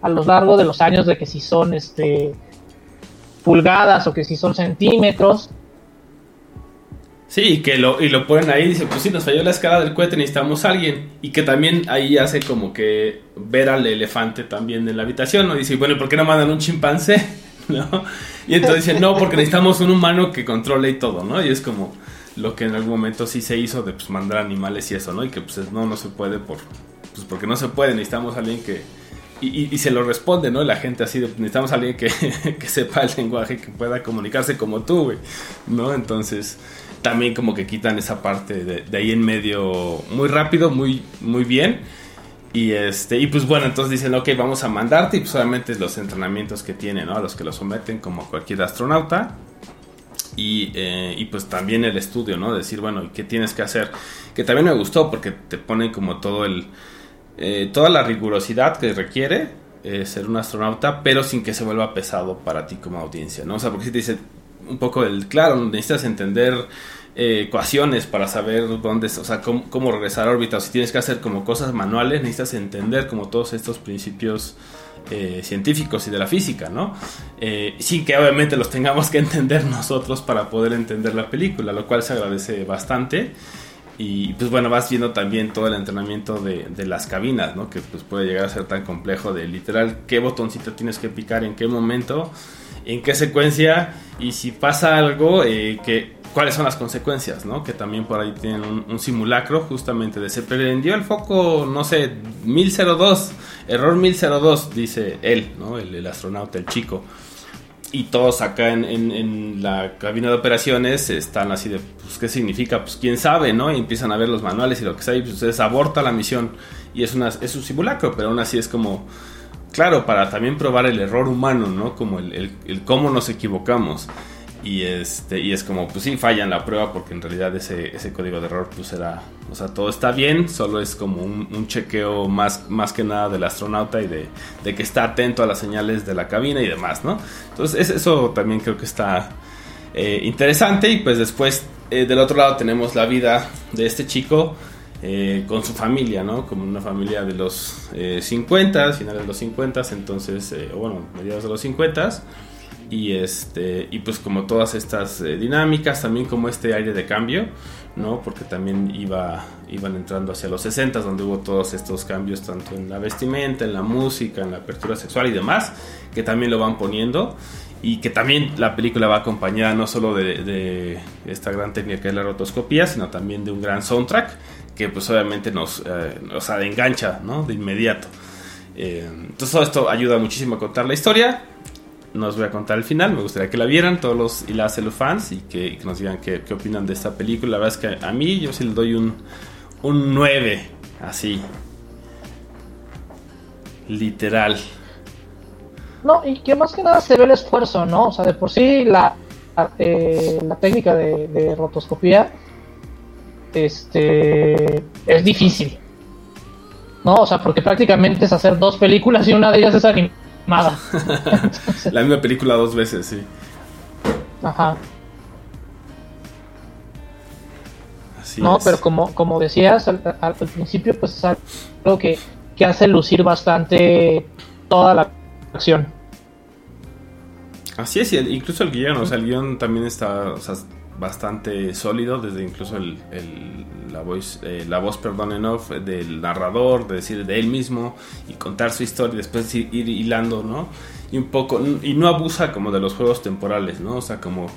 a lo largo de los años de que si son este pulgadas o que si son centímetros. Sí, y que lo, y lo ponen ahí y dice, pues sí, nos falló la escala del cohete, necesitamos a alguien. Y que también ahí hace como que ver al elefante también en la habitación, ¿no? Dice, bueno, ¿y por qué no mandan un chimpancé? Y entonces dicen, no, porque necesitamos un humano que controle y todo, ¿no? Y es como lo que en algún momento sí se hizo de pues, mandar animales y eso, ¿no? Y que pues no, no se puede por... Pues porque no se puede, necesitamos alguien que... Y, se lo responde, ¿no? La gente así de, necesitamos alguien que, que sepa el lenguaje, que pueda comunicarse como tú, ¿no? Entonces, también como que quitan esa parte de, de ahí en medio muy rápido, muy, muy bien. Y este, y pues bueno, entonces dicen, ok, vamos a mandarte, y pues solamente los entrenamientos que tiene, ¿no? A los que lo someten como cualquier astronauta. Y, eh, y pues también el estudio, ¿no? Decir, bueno, ¿y qué tienes que hacer? Que también me gustó porque te ponen como todo el... eh, toda la rigurosidad que requiere eh, ser un astronauta, pero sin que se vuelva pesado para ti como audiencia, ¿no? O sea, porque si te dice un poco el, claro, necesitas entender eh, ecuaciones para saber dónde, o sea, cómo, cómo regresar a órbita, o si tienes que hacer como cosas manuales, necesitas entender como todos estos principios eh, científicos y de la física, ¿no? Eh, sin que obviamente los tengamos que entender nosotros para poder entender la película, lo cual se agradece bastante. Y pues bueno, vas viendo también todo el entrenamiento de, de las cabinas, ¿no? Que pues puede llegar a ser tan complejo de literal qué botoncito tienes que picar, en qué momento, en qué secuencia y si pasa algo, eh, que, cuáles son las consecuencias, ¿no? Que también por ahí tienen un, un simulacro justamente de se prendió el foco, no sé, 1002, error 1002, dice él, ¿no? El, el astronauta, el chico y todos acá en, en- en la cabina de operaciones están así de, pues, ¿qué significa? Pues, quién sabe, ¿no? Y empiezan a ver los manuales y lo que sea, y pues, ustedes aborta la misión. Y es, una, es un simulacro, pero aún así es como, claro, para también probar el error humano, ¿no? Como el, el- el cómo nos equivocamos. Y, este, y es como, pues sí, fallan la prueba porque en realidad ese, ese código de error, pues era, o sea, todo está bien, solo es como un, chequeo más, más que nada del astronauta y de, de que está atento a las señales de la cabina y demás, ¿no? Entonces, es- eso también creo que está eh, interesante. Y pues después, eh, del otro lado, tenemos la vida de este chico eh, con su familia, ¿no? Como una familia de los eh, 50, finales de los 50, entonces, bueno, mediados de los 50 y este y pues como todas estas eh, dinámicas también como este aire de cambio no porque también iba iban entrando hacia los 60 donde hubo todos estos cambios tanto en la vestimenta en la música en la apertura sexual y demás que también lo van poniendo y que también la película va acompañada no solo de, de esta gran técnica que es la rotoscopía sino también de un gran soundtrack que pues obviamente nos eh, sea, engancha no de inmediato. Eh, entonces todo esto ayuda muchísimo a contar la historia no os voy a contar el final, me gustaría que la vieran todos los y las fans y que, que nos digan qué, qué opinan de esta película. La verdad es que a mí yo sí le doy un, un 9, así. Literal. No, y que más que nada se ve el esfuerzo, ¿no? O sea, de por sí la, eh, la técnica de, de rotoscopía este, es difícil. ¿No? O sea, porque prácticamente es hacer dos películas y una de ellas es animada. La misma película dos veces, sí. ajá. Así No, es. pero como, como decías al, principio, pues es algo que, que hace lucir bastante toda la acción. Así es, incluso el guion, o sea, el guion también está o sea, bastante sólido, desde incluso el, la, eh, la voz, en off del narrador, de decir de él mismo y contar su historia y después ir, ir hilando, ¿no? Y un poco, y no abusa como de los juegos temporales, ¿no? O sea, como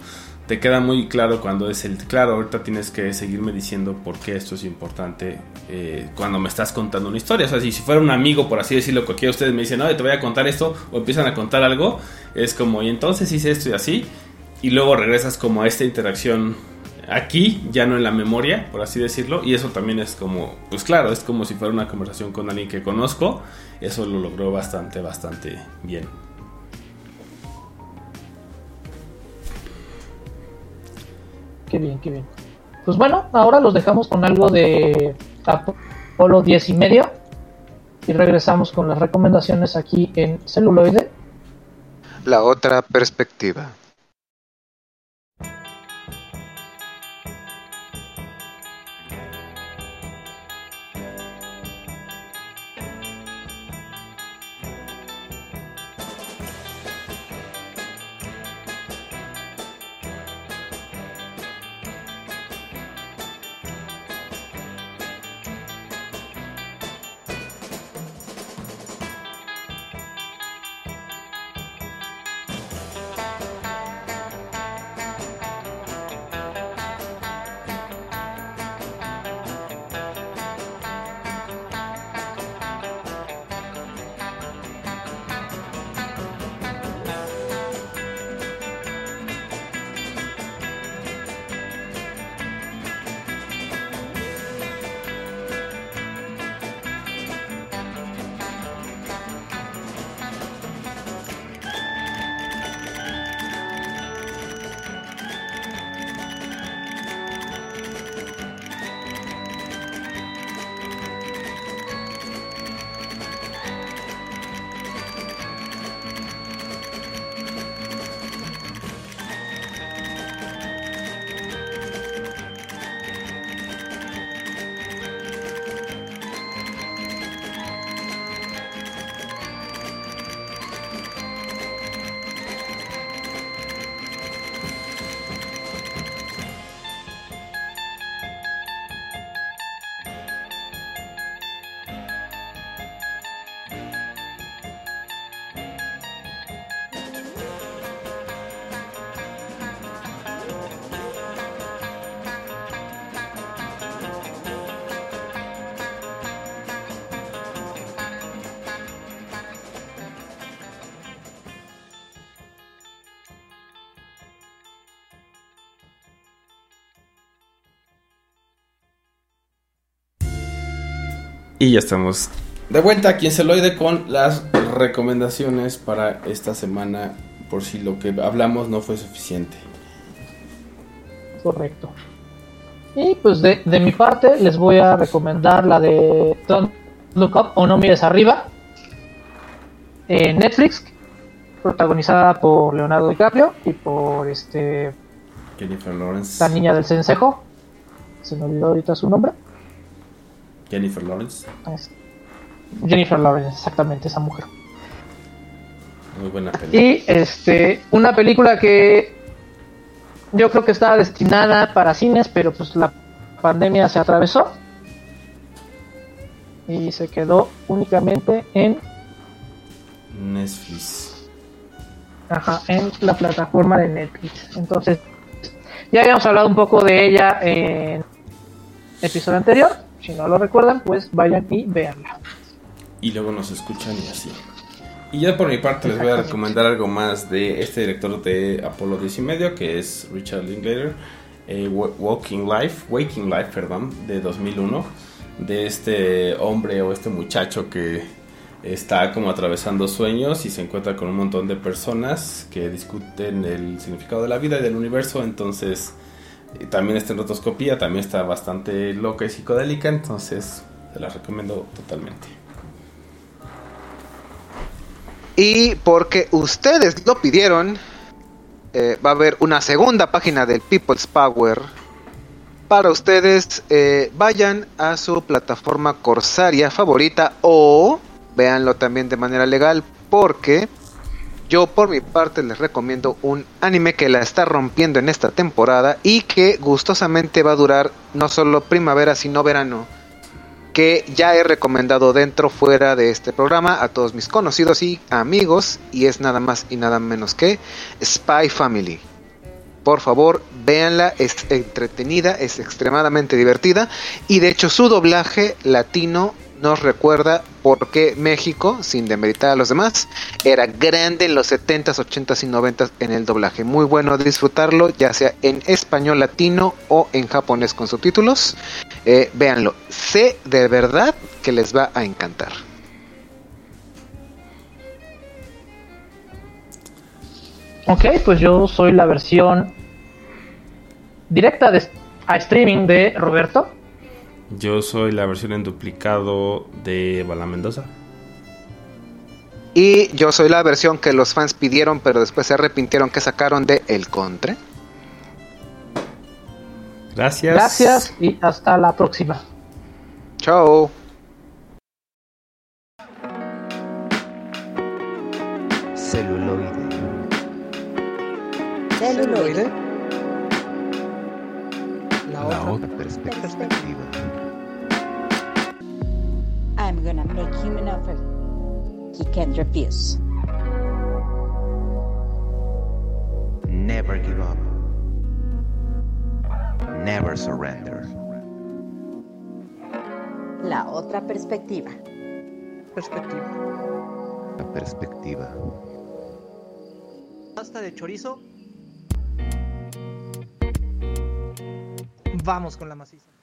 te queda muy claro cuando es el, claro, ahorita tienes que seguirme diciendo por qué esto es importante eh, cuando me estás contando una historia. O sea, si, si fuera un amigo, por así decirlo, cualquiera de ustedes me dice, no, te voy a contar esto, o empiezan a contar algo, es como, y entonces hice esto y así, y luego regresas como a esta interacción aquí, ya no en la memoria, por así decirlo, y eso también es como, pues claro, es como si fuera una conversación con alguien que conozco, eso lo logró bastante, bastante bien. Qué bien, qué bien. Pues bueno, ahora los dejamos con algo de Apolo 10 y medio. Y regresamos con las recomendaciones aquí en celuloide. La otra perspectiva. Y ya estamos de vuelta aquí en Celoide con las recomendaciones para esta semana, por si lo que hablamos no fue suficiente. Correcto. Y pues de, de mi parte les voy a recomendar la de Don't Look Up o No Mires Arriba. En Netflix, protagonizada por Leonardo DiCaprio y por este Jennifer Lawrence. la niña del cencejo. Se me olvidó ahorita su nombre. Jennifer Lawrence. Jennifer Lawrence, exactamente, esa mujer. Muy buena película. Y este, una película que yo creo que estaba destinada para cines, pero pues la pandemia se atravesó y se quedó únicamente en, Netflix. ajá, en la plataforma de Netflix. Entonces, ya habíamos hablado un poco de ella en episodio anterior. Si no lo recuerdan, pues vayan y véanla. Y luego nos escuchan y así. Y ya por mi parte les voy a recomendar algo más de este director de Apolo 10 y medio, que es Richard Linklater. eh, Wa- Walking Life, Waking Life, perdón, de 2001. De este hombre o este muchacho que está como atravesando sueños y se encuentra con un montón de personas que discuten el significado de la vida y del universo. Entonces, también está en rotoscopía, también está bastante loca y psicodélica. Entonces, se la recomiendo totalmente. Y porque ustedes lo pidieron, eh, va a haber una segunda página del People's Power. Para ustedes, eh, vayan a su plataforma corsaria favorita o véanlo también de manera legal porque yo por mi parte les recomiendo un anime que la está rompiendo en esta temporada y que gustosamente va a durar no solo primavera sino verano que ya he recomendado dentro fuera de este programa a todos mis conocidos y amigos y es nada más y nada menos que Spy Family. Por favor, véanla, es entretenida, es extremadamente divertida y de hecho su doblaje latino nos recuerda por qué México, sin demeritar a los demás, era grande en los 70s, 80s y 90s en el doblaje. Muy bueno disfrutarlo, ya sea en español latino o en japonés con subtítulos. Eh, véanlo, sé de verdad que les va a encantar. Ok, pues yo soy la versión directa de, a streaming de Roberto. Yo soy la versión en duplicado de Bala Mendoza. Y yo soy la versión que los fans pidieron, pero después se arrepintieron que sacaron de El Contre. Gracias. Gracias y hasta la próxima. Chao. Celuloide. Celuloide. La otra perspectiva. I'm gonna make him an offer he can't refuse. Never give up. Never surrender. La otra perspectiva. Perspectiva. La perspectiva. Pasta de chorizo. Vamos con la maciza.